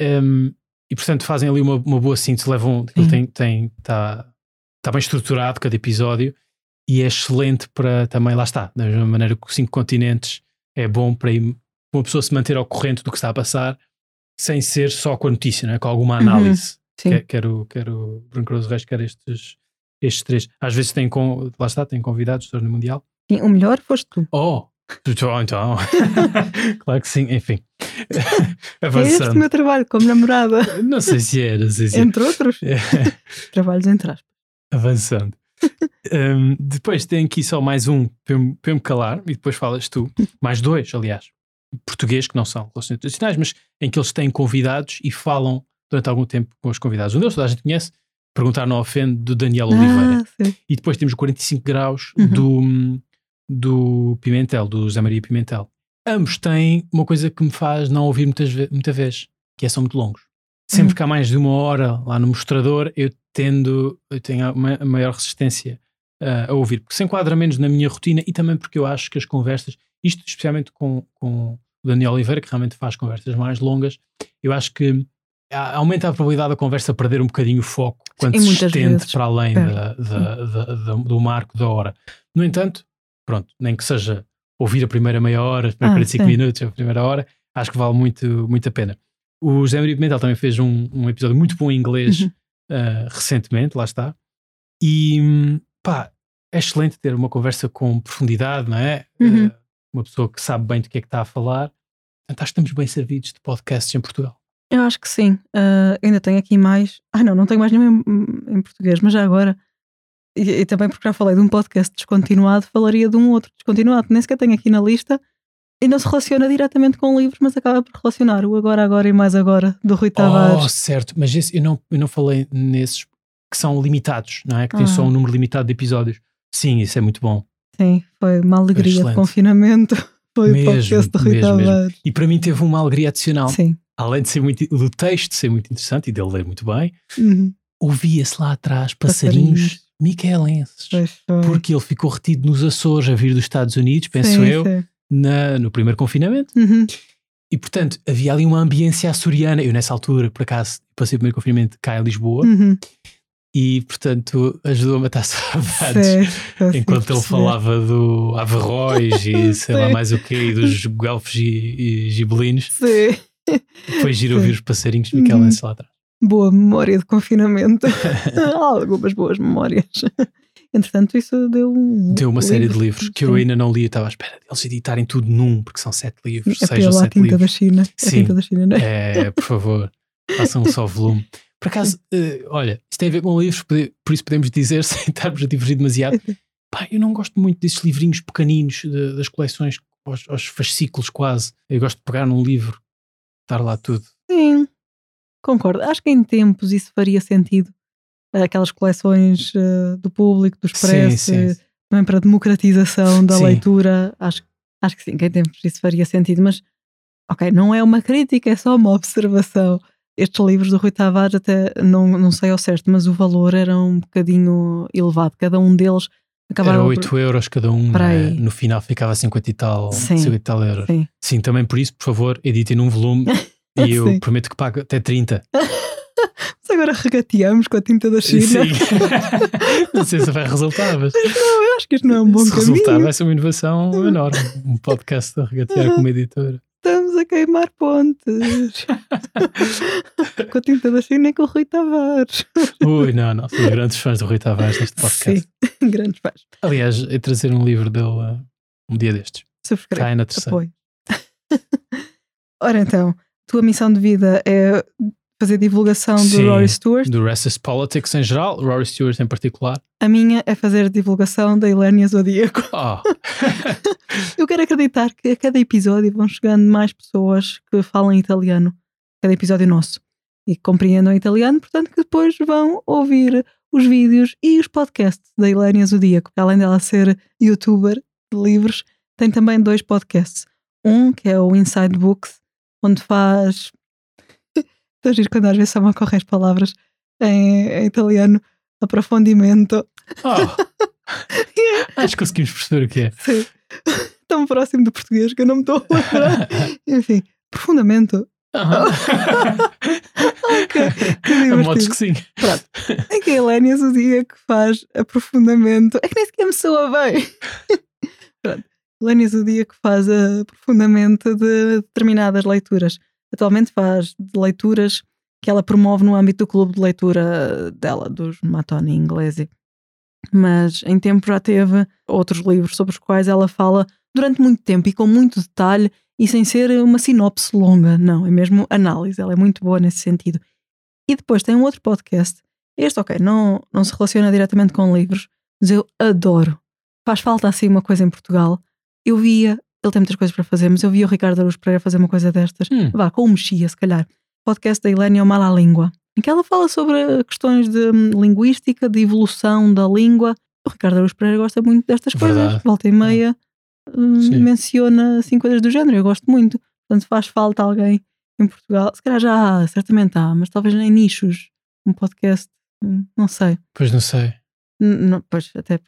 Em, e portanto fazem ali uma, uma boa síntese, levam, aquilo Sim. tem, tem, tá, tá bem estruturado cada episódio e é excelente para também, lá está, da mesma maneira que os cinco continentes é bom para uma pessoa se manter ao corrente do que está a passar sem ser só com a notícia, não é? com alguma Uhum. análise. Sim. Quer, quer o, quer o Bruno Reis, quer estes, estes três. Às vezes tem, com, lá está, tem convidados do torneio mundial. Sim, o melhor foste tu. Oh! Então, então. claro que sim, enfim. É este o Avançando. meu trabalho como namorada. Não sei se é, não sei se é. Entre outros, trabalhos entre aspas. Avançando. Hum, depois tem aqui só mais um para eu, me- para eu me calar e depois falas tu. Mais dois, aliás. Português que não são relações internacionais, mas em que eles têm convidados e falam durante algum tempo com os convidados. Um deles toda a gente conhece, perguntar não ofende, do Daniel Oliveira. Ah. E depois temos o 45 graus Uhum. do, do Pimentel, do José Maria Pimentel. Ambos têm uma coisa que me faz não ouvir muitas ve muita vez, que é são muito longos. Sempre Uhum. que há mais de uma hora lá no mostrador, eu tendo, eu tenho a ma- a maior resistência ah, a ouvir, porque se enquadra menos na minha rotina e também porque eu acho que as conversas, isto especialmente com, com o Daniel Oliveira, que realmente faz conversas mais longas, eu acho que aumenta a probabilidade da conversa perder um bocadinho o foco quando e se estende vezes para além perde. da, da- da- do marco da hora. No entanto, pronto, nem que seja ouvir a primeira meia hora, os primeiros Ah, 45 sim. minutos, a primeira hora, acho que vale muito, muito a pena. O José Maria Pimentel também fez um, um episódio muito bom em inglês Uhum. ah, recentemente, lá está. E hum, pá, é excelente ter uma conversa com profundidade, não é? Uhum. Ah, uma pessoa que sabe bem do que é que está a falar. Portanto, acho que estamos bem servidos de podcasts em Portugal. Eu acho que sim. Ah, ainda tenho aqui mais. Ah, não, não tenho mais nenhum em, em português, mas já agora. E, e também porque já falei de um podcast descontinuado, falaria de um outro descontinuado, nem sequer tenho aqui na lista. E não se relaciona diretamente com livros, mas acaba por relacionar o Agora, Agora e Mais Agora, do Rui Oh, Tavares. certo, mas esse, eu, não, eu não falei nesses que são limitados, não é? Que têm Ah. só um número limitado de episódios. Sim, isso é muito bom. Sim, foi uma alegria Excelente. de confinamento. Foi Mesmo, o podcast do Rui mesmo, mesmo. Tavares. E para mim teve uma alegria adicional. Sim. Além de ser muito, do texto ser muito interessante e dele ler muito bem, Uhum. ouvia-se lá atrás passarinhos, Passarinhos. miquelenses. Porque ele ficou retido nos Açores a vir dos Estados Unidos, penso Sim, eu, sim. na- no primeiro confinamento. Uhum. E portanto havia ali uma ambiência açoriana. Eu nessa altura, por acaso, passei o primeiro confinamento cá em Lisboa Uhum. e portanto ajudou a matar saudades. Certo, Enquanto ele falava do Averroes e sei lá mais o quê, e dos guelfos e, e gibelinos, Sim. Depois giro ouvir os passarinhos miquelenses lá atrás. Boa memória de confinamento. Algumas boas memórias. Entretanto, isso deu um. Deu uma série de livro. livros que eu Sim. ainda não li, eu estava à espera deles editarem tudo num, porque são sete livros, É seis ou sete tinta da livros. China. A Sim. tinta da China, não é? É, por favor, façam um só volume. Por acaso, eh, olha, isso tem a ver com livros, por isso podemos dizer, sem estarmos a divergir demasiado, pá, eu não gosto muito desses livrinhos pequeninos de- das coleções, aos, aos fascículos quase. Eu gosto de pegar num livro, estar lá tudo. Sim, concordo. Acho que em tempos isso faria sentido. Aquelas coleções eh, do público, do Expresso, sim, sim. também para a democratização da Sim. leitura. Acho, acho que sim, que em tempos isso faria sentido. Mas, ok, não é uma crítica, é só uma observação. Estes livros do Rui Tavares, até não, não sei ao certo, mas o valor era um bocadinho elevado. Cada um deles acabava Era por- 8 euros cada um, é? aí. no final ficava 50 e tal, Sim. 50 e tal euros. Sim. Sim, também por isso, por favor, editem num volume e eu prometo que pago até 30. Mas agora regateamos com a tinta da China. Sim. não sei se vai resultar, mas Não, eu acho que isto não é um bom se caminho. resultar vai ser uma inovação enorme. Um podcast a regatear com uma editora. A queimar pontes. com a tinta da China e com o Rui Tavares. Ui, não, não. Somos grandes fãs do Rui Tavares neste podcast. Sim, grandes fãs. Aliás, é trazer um livro dele uh, um dia destes. Subscreve. Cai na terceira. Apoio. Ora então, tua missão de vida é fazer divulgação Sim, do Rory Stewart. Do Racist Politics em geral, Rory Stewart em particular. A minha é fazer divulgação da Helénia Zodíaco. Oh. Eu quero acreditar que a cada episódio vão chegando mais pessoas que falam italiano. Cada episódio nosso. E que compreendam italiano, portanto, que depois vão ouvir os vídeos e os podcasts da Helénia Zodíaco. Além dela ser youtuber de livros, tem também dois podcasts. Um que é o Inside Books, onde faz. Estou a giro quando às vezes só me ocorrem as palavras em, em italiano. Aprofundimento. Oh. Acho que conseguimos perceber o que é. Sim. Tão próximo do português que eu não me estou a lembrar. Enfim, profundamento. ok, que A divertido. modos que sim. Pronto. É que a Helénia Zodíaco que faz aprofundamento. É que nem sequer me soa bem. Pronto. Helénia Zodíaco que faz aprofundamento de determinadas leituras. Atualmente faz leituras que ela promove no âmbito do clube de leitura dela, dos Matoni Inglesi. Mas em tempo já teve outros livros sobre os quais ela fala durante muito tempo e com muito detalhe e sem ser uma sinopse longa. Não, é mesmo análise. Ela é muito boa nesse sentido. E depois tem um outro podcast. Este, ok, não, não se relaciona diretamente com livros, mas eu adoro. Faz falta assim uma coisa em Portugal. Eu via, ele tem muitas coisas para fazer, mas eu via o Ricardo Araújo Pereira fazer uma coisa destas. Hum. Vá, com o Mexia, se calhar. Podcast da Helena Mal à Língua, em que ela fala sobre questões de hum, linguística, de evolução da língua. O Ricardo Araújo Pereira gosta muito destas coisas. Verdade. Volta e meia hum, Sim. menciona assim coisas do género. Eu gosto muito. Portanto, faz falta alguém em Portugal. Se calhar já há, certamente há, mas talvez em nichos. Um podcast, hum, não sei. Pois não sei. N- não- pois, até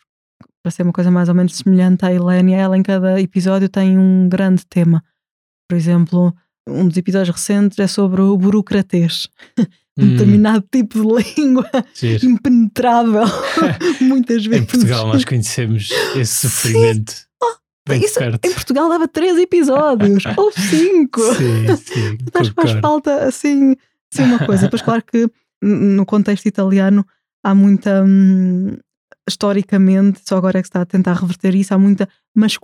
para ser uma coisa mais ou menos semelhante à Helénia, ela em cada episódio tem um grande tema. Por exemplo, um dos episódios recentes é sobre o burocratês. Um Hum, determinado tipo de língua giro. impenetrável, muitas vezes. Em Portugal nós conhecemos esse sofrimento bem de Isso, perto. em Portugal dava três episódios, ou cinco. Sim, sim. Que faz falta assim, assim uma coisa. Depois, claro que no contexto italiano há muita. hum, historicamente, só agora é que se está a tentar reverter isso, há muita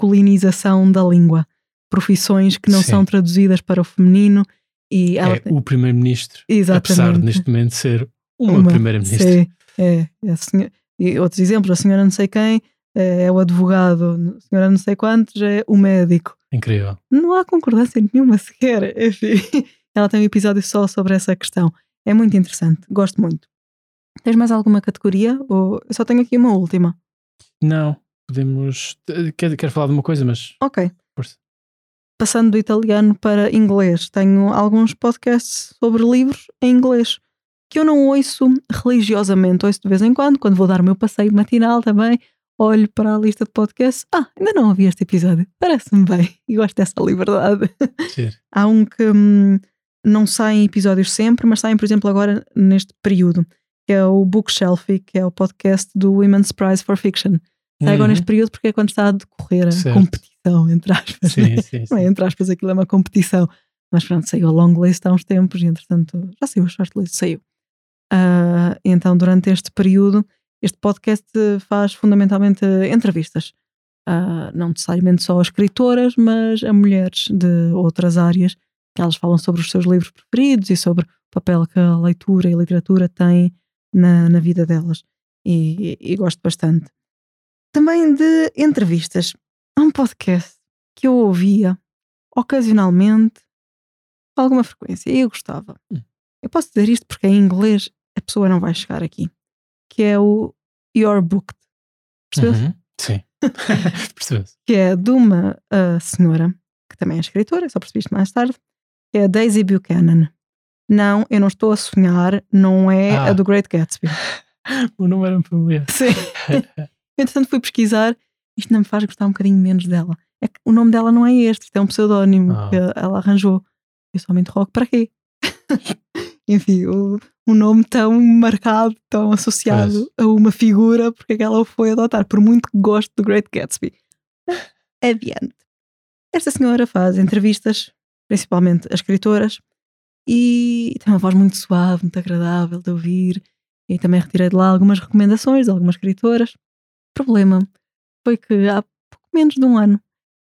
masculinização da língua. Profissões que não Sim. são traduzidas para o feminino e É tem- o primeiro-ministro, apesar de neste momento ser uma, Uma, primeira-ministra. É, é senhora- e outros exemplos, a senhora não sei quem é, é o advogado, a senhora não sei quantos é o médico. Incrível. Não há concordância nenhuma sequer. Enfim, ela tem um episódio só sobre essa questão. É muito interessante, gosto muito. Tens mais alguma categoria? Ou eu só tenho aqui uma última. Não, podemos. Quero, quero falar de uma coisa, mas. Ok. Força. Passando do italiano para inglês, tenho alguns podcasts sobre livros em inglês que eu não ouço religiosamente, ouço de vez em quando, quando vou dar o meu passeio matinal também, olho para a lista de podcasts. Ah, ainda não ouvi este episódio, parece-me bem e gosto dessa liberdade. Há um que hum, não saem episódios sempre, mas saem, por exemplo, agora neste período, que é o Bookshelfie, que é o podcast do Women's Prize for Fiction. Agora Uhum. neste período porque é quando está a decorrer a Certo. competição, entre aspas. Sim, né? sim, Não é sim. entre aspas, aquilo é uma competição. Mas pronto, saiu a long list há uns tempos e entretanto já saiu a short list, saiu. E então, durante este período, este podcast faz fundamentalmente entrevistas. Ah, não necessariamente só a escritoras, mas a mulheres de outras áreas, que elas falam sobre os seus livros preferidos e sobre o papel que a leitura e a literatura têm na, na vida delas. E, e gosto bastante. Também de entrevistas. Há um podcast que eu ouvia ocasionalmente, com alguma frequência, e eu gostava. Hum. Eu posso dizer isto porque em inglês a pessoa não vai chegar aqui. Que é o Your Booked. Percebeu? Uhum. Sim. Que é de uma ah, senhora, que também é escritora, só percebi isto mais tarde, que é a Daisy Buchanan. Não, eu não estou a sonhar, não é Ah. a do Great Gatsby. O nome era familiar. Sim. Entretanto fui pesquisar, isto não me faz gostar um bocadinho menos dela. É que o nome dela não é este, isto é um pseudónimo Ah. que ela arranjou. Eu só me interrogo para quê? Enfim, o, um nome tão marcado, tão associado a uma figura, porque é que ela o foi adotar, por muito que goste do Great Gatsby. Adiante. Esta senhora faz entrevistas principalmente as escritoras, e tem uma voz muito suave, muito agradável de ouvir. E também retirei de lá algumas recomendações de algumas escritoras. O problema foi que há pouco menos de um ano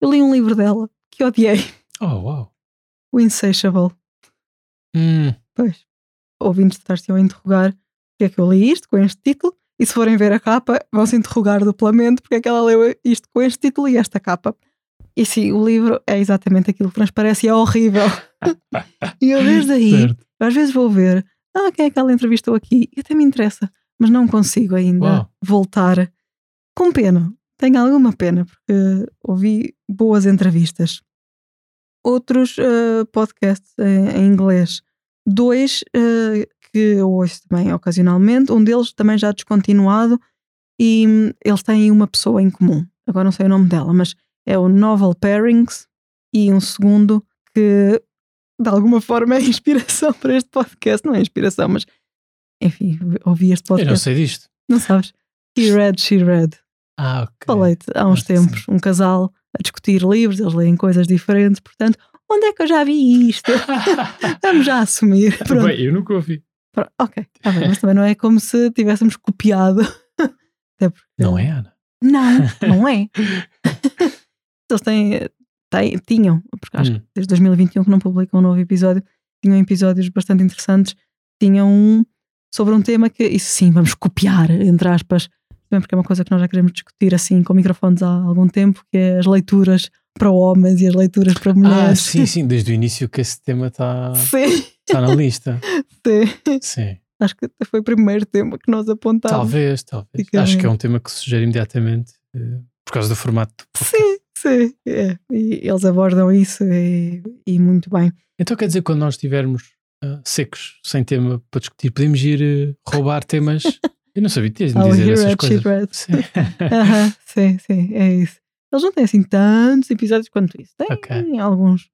eu li um livro dela que odiei. Oh, uau. O Insatiable. Hum, Pois, ouvintes estar-se a interrogar porque é que eu li isto com este título, e se forem ver a capa, vão se interrogar duplamente porque é que ela leu isto com este título e esta capa. E sim, o livro é exatamente aquilo que transparece e é horrível. e eu desde aí, certo. às vezes vou ver, ah, quem é que ela entrevistou aqui? E até me interessa, mas não consigo ainda Uau. voltar. Com pena, tenho alguma pena, porque ouvi boas entrevistas. Outros eh, podcasts em, em inglês, dois eh, que eu ouço também ocasionalmente, um deles também já descontinuado, e hum, eles têm uma pessoa em comum. Agora não sei o nome dela, mas é o Novel Pairings, e um segundo que de alguma forma é inspiração para este podcast. Não é inspiração, mas enfim, ouvi este Eu não podcast. sei disto. Não sabes? He read, she read. Ah, ok. Falei-te há uns que sim. tempos, um casal a discutir livros, eles leem coisas diferentes, portanto, onde é que eu já vi isto? Vamos já assumir. Pronto. Bem, eu nunca ouvi. Pronto, ok, tá bem, mas também não é como se tivéssemos copiado. Até porque- Não é, Ana? Não, não é. Eles têm, têm- tinham, porque acho Hum. que desde 2021 que não publicam um novo episódio, tinham episódios bastante interessantes. Tinham um sobre um tema que, isso sim, vamos copiar, entre aspas, também porque é uma coisa que nós já queremos discutir assim com microfones há algum tempo, que é as leituras para homens e as leituras para Ah, mulheres. sim, sim, desde o início que esse tema está tá na lista. sim. Sim. Acho que foi o primeiro tema que nós apontámos. Talvez, talvez. Acho que é um tema que se sugere imediatamente eh, por causa do formato. do podcast. Sim, sim. é. E eles abordam isso e, e muito bem. Então quer dizer, quando nós estivermos ah, secos, sem tema para discutir, podemos ir eh, roubar temas. Eu não sabia, Oh, dizer essas read, coisas. read. Sim. Aham, sim, sim, é isso. Eles não têm assim tantos episódios quanto isso. Tem Ok. alguns.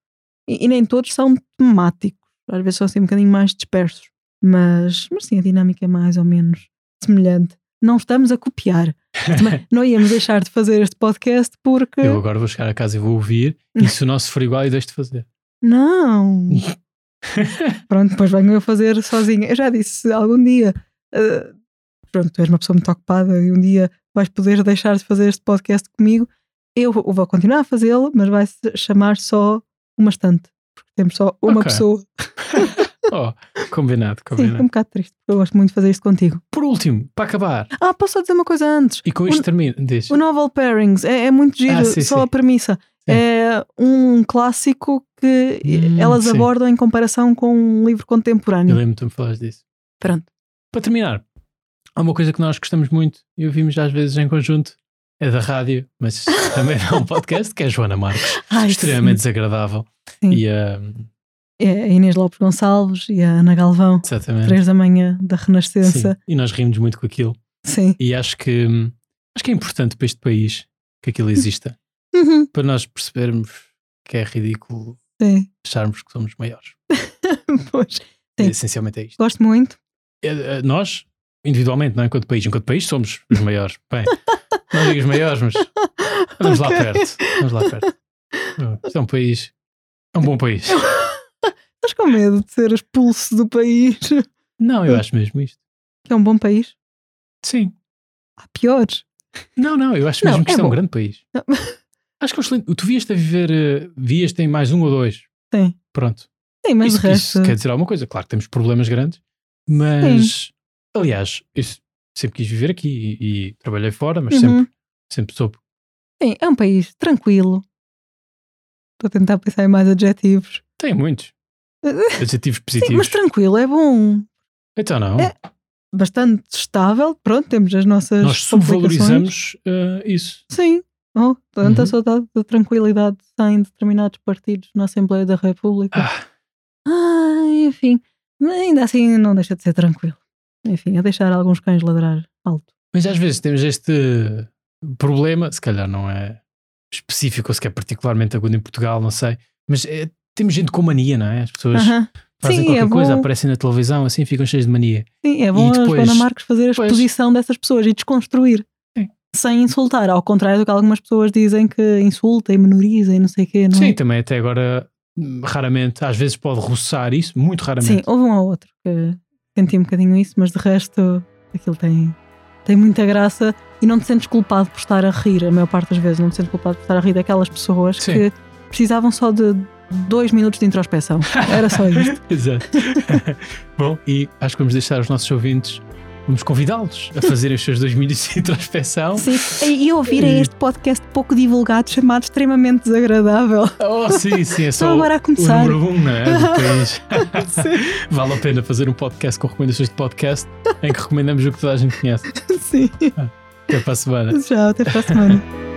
E, e nem todos são temáticos. Às vezes são assim um bocadinho mais dispersos. Mas, mas sim, a dinâmica é mais ou menos semelhante. Não estamos a copiar. Não íamos deixar de fazer este podcast porque. Eu agora vou chegar a casa e vou ouvir, e se o nosso for igual, eu deixo de fazer. Não! Pronto, depois venho eu fazer sozinha. Eu já disse algum dia. eh, pronto, tu és uma pessoa muito ocupada e um dia vais poder deixar de fazer este podcast comigo. Eu vou continuar a fazê-lo, mas vai chamar só uma estante. Porque temos só uma Ok. pessoa. oh, combinado, Sim, é um combinado. bocado triste, porque eu gosto muito de fazer isto contigo. Por último, para acabar, Ah, posso só dizer uma coisa antes? e com isto O- termino, diz. O Novel Pairings é, é muito giro, Ah, sim, só sim. a premissa. Sim. É um clássico que Hum, elas sim. abordam em comparação com um livro Eu contemporâneo. lembro-me de falares disso. Pronto. Para terminar, há uma coisa que nós gostamos muito e ouvimos às vezes em conjunto, é da rádio, mas também é um podcast, que é Joana Marques, Ai, extremamente desagradável. Sim. E é a Inês Lopes Gonçalves e a Ana Galvão, exatamente. três da manhã da Sim, Renascença. e nós rimos muito com aquilo. Sim. E acho que hum, acho que é importante para este país que aquilo exista, Uhum. para nós percebermos que é ridículo Sim. acharmos que somos maiores. Pois. Sim. Essencialmente é isto. Gosto muito. É, é, Nós, individualmente, não é? enquanto país, enquanto país somos os maiores. Bem, não digo os maiores, mas vamos lá Ok. perto. Vamos lá perto. Isto é um país, é um bom país. Estás com medo de ser expulso do país? Não, eu acho mesmo isto. Que é um bom país? Sim. Há piores. Não, não, eu acho Não, mesmo que é isto é um grande país. Não. Acho que é um excelente. Tu vieste a viver, eh, vieste em mais um ou dois. Sim. Pronto. Sim, mas isso, o resto. isso quer dizer alguma coisa. Claro que temos problemas grandes, mas aliás, eu sempre quis viver aqui e, e trabalhei fora, mas Uhum. sempre, sempre soube. Sim, é um país tranquilo. Estou a tentar pensar em mais adjetivos. Tem muitos adjetivos Sim, positivos. mas tranquilo, é bom. Então não. É, Bastante estável. Pronto, temos as nossas. Nós subvalorizamos eh, isso. Sim. Oh, tanta Uhum. saudade da tranquilidade sem determinados partidos na Assembleia da República. Ah, Ah, enfim. Ainda assim não deixa de ser tranquilo. Enfim, a deixar alguns cães ladrar alto. mas às vezes temos este problema, se calhar não é específico ou sequer particularmente agudo em Portugal, não sei, mas é- temos gente com mania, não é? As pessoas Aham. fazem Sim, qualquer é coisa, aparecem na televisão, assim ficam cheios de mania. Sim, é bom a depois- Joana Marques fazer a Pois. exposição dessas pessoas e desconstruir. Sim. Sem insultar, ao contrário do que algumas pessoas dizem que insulta e menoriza e não sei o quê, não é? Sim, também até agora raramente, às vezes pode roçar isso, muito raramente. Sim, houve um ou outro que senti um bocadinho isso, mas de resto aquilo tem, tem muita graça e não te sentes culpado por estar a rir, a maior parte das vezes, não te sentes culpado por estar a rir daquelas pessoas Sim. que precisavam só de dois minutos de introspeção. Era só isto. Exato. Bom, e acho que vamos deixar os nossos ouvintes, vamos convidá-los a fazerem os seus dois minutos de introspeção. Sim, e e ouvirem este podcast pouco divulgado chamado extremamente desagradável. Oh, sim, sim, é só Estou agora a o começar. número um, não é? Do país. Sim, vale a pena fazer um podcast com recomendações de podcast em que recomendamos o que toda a gente conhece. sim. Até para a semana. Tchau, até para a semana.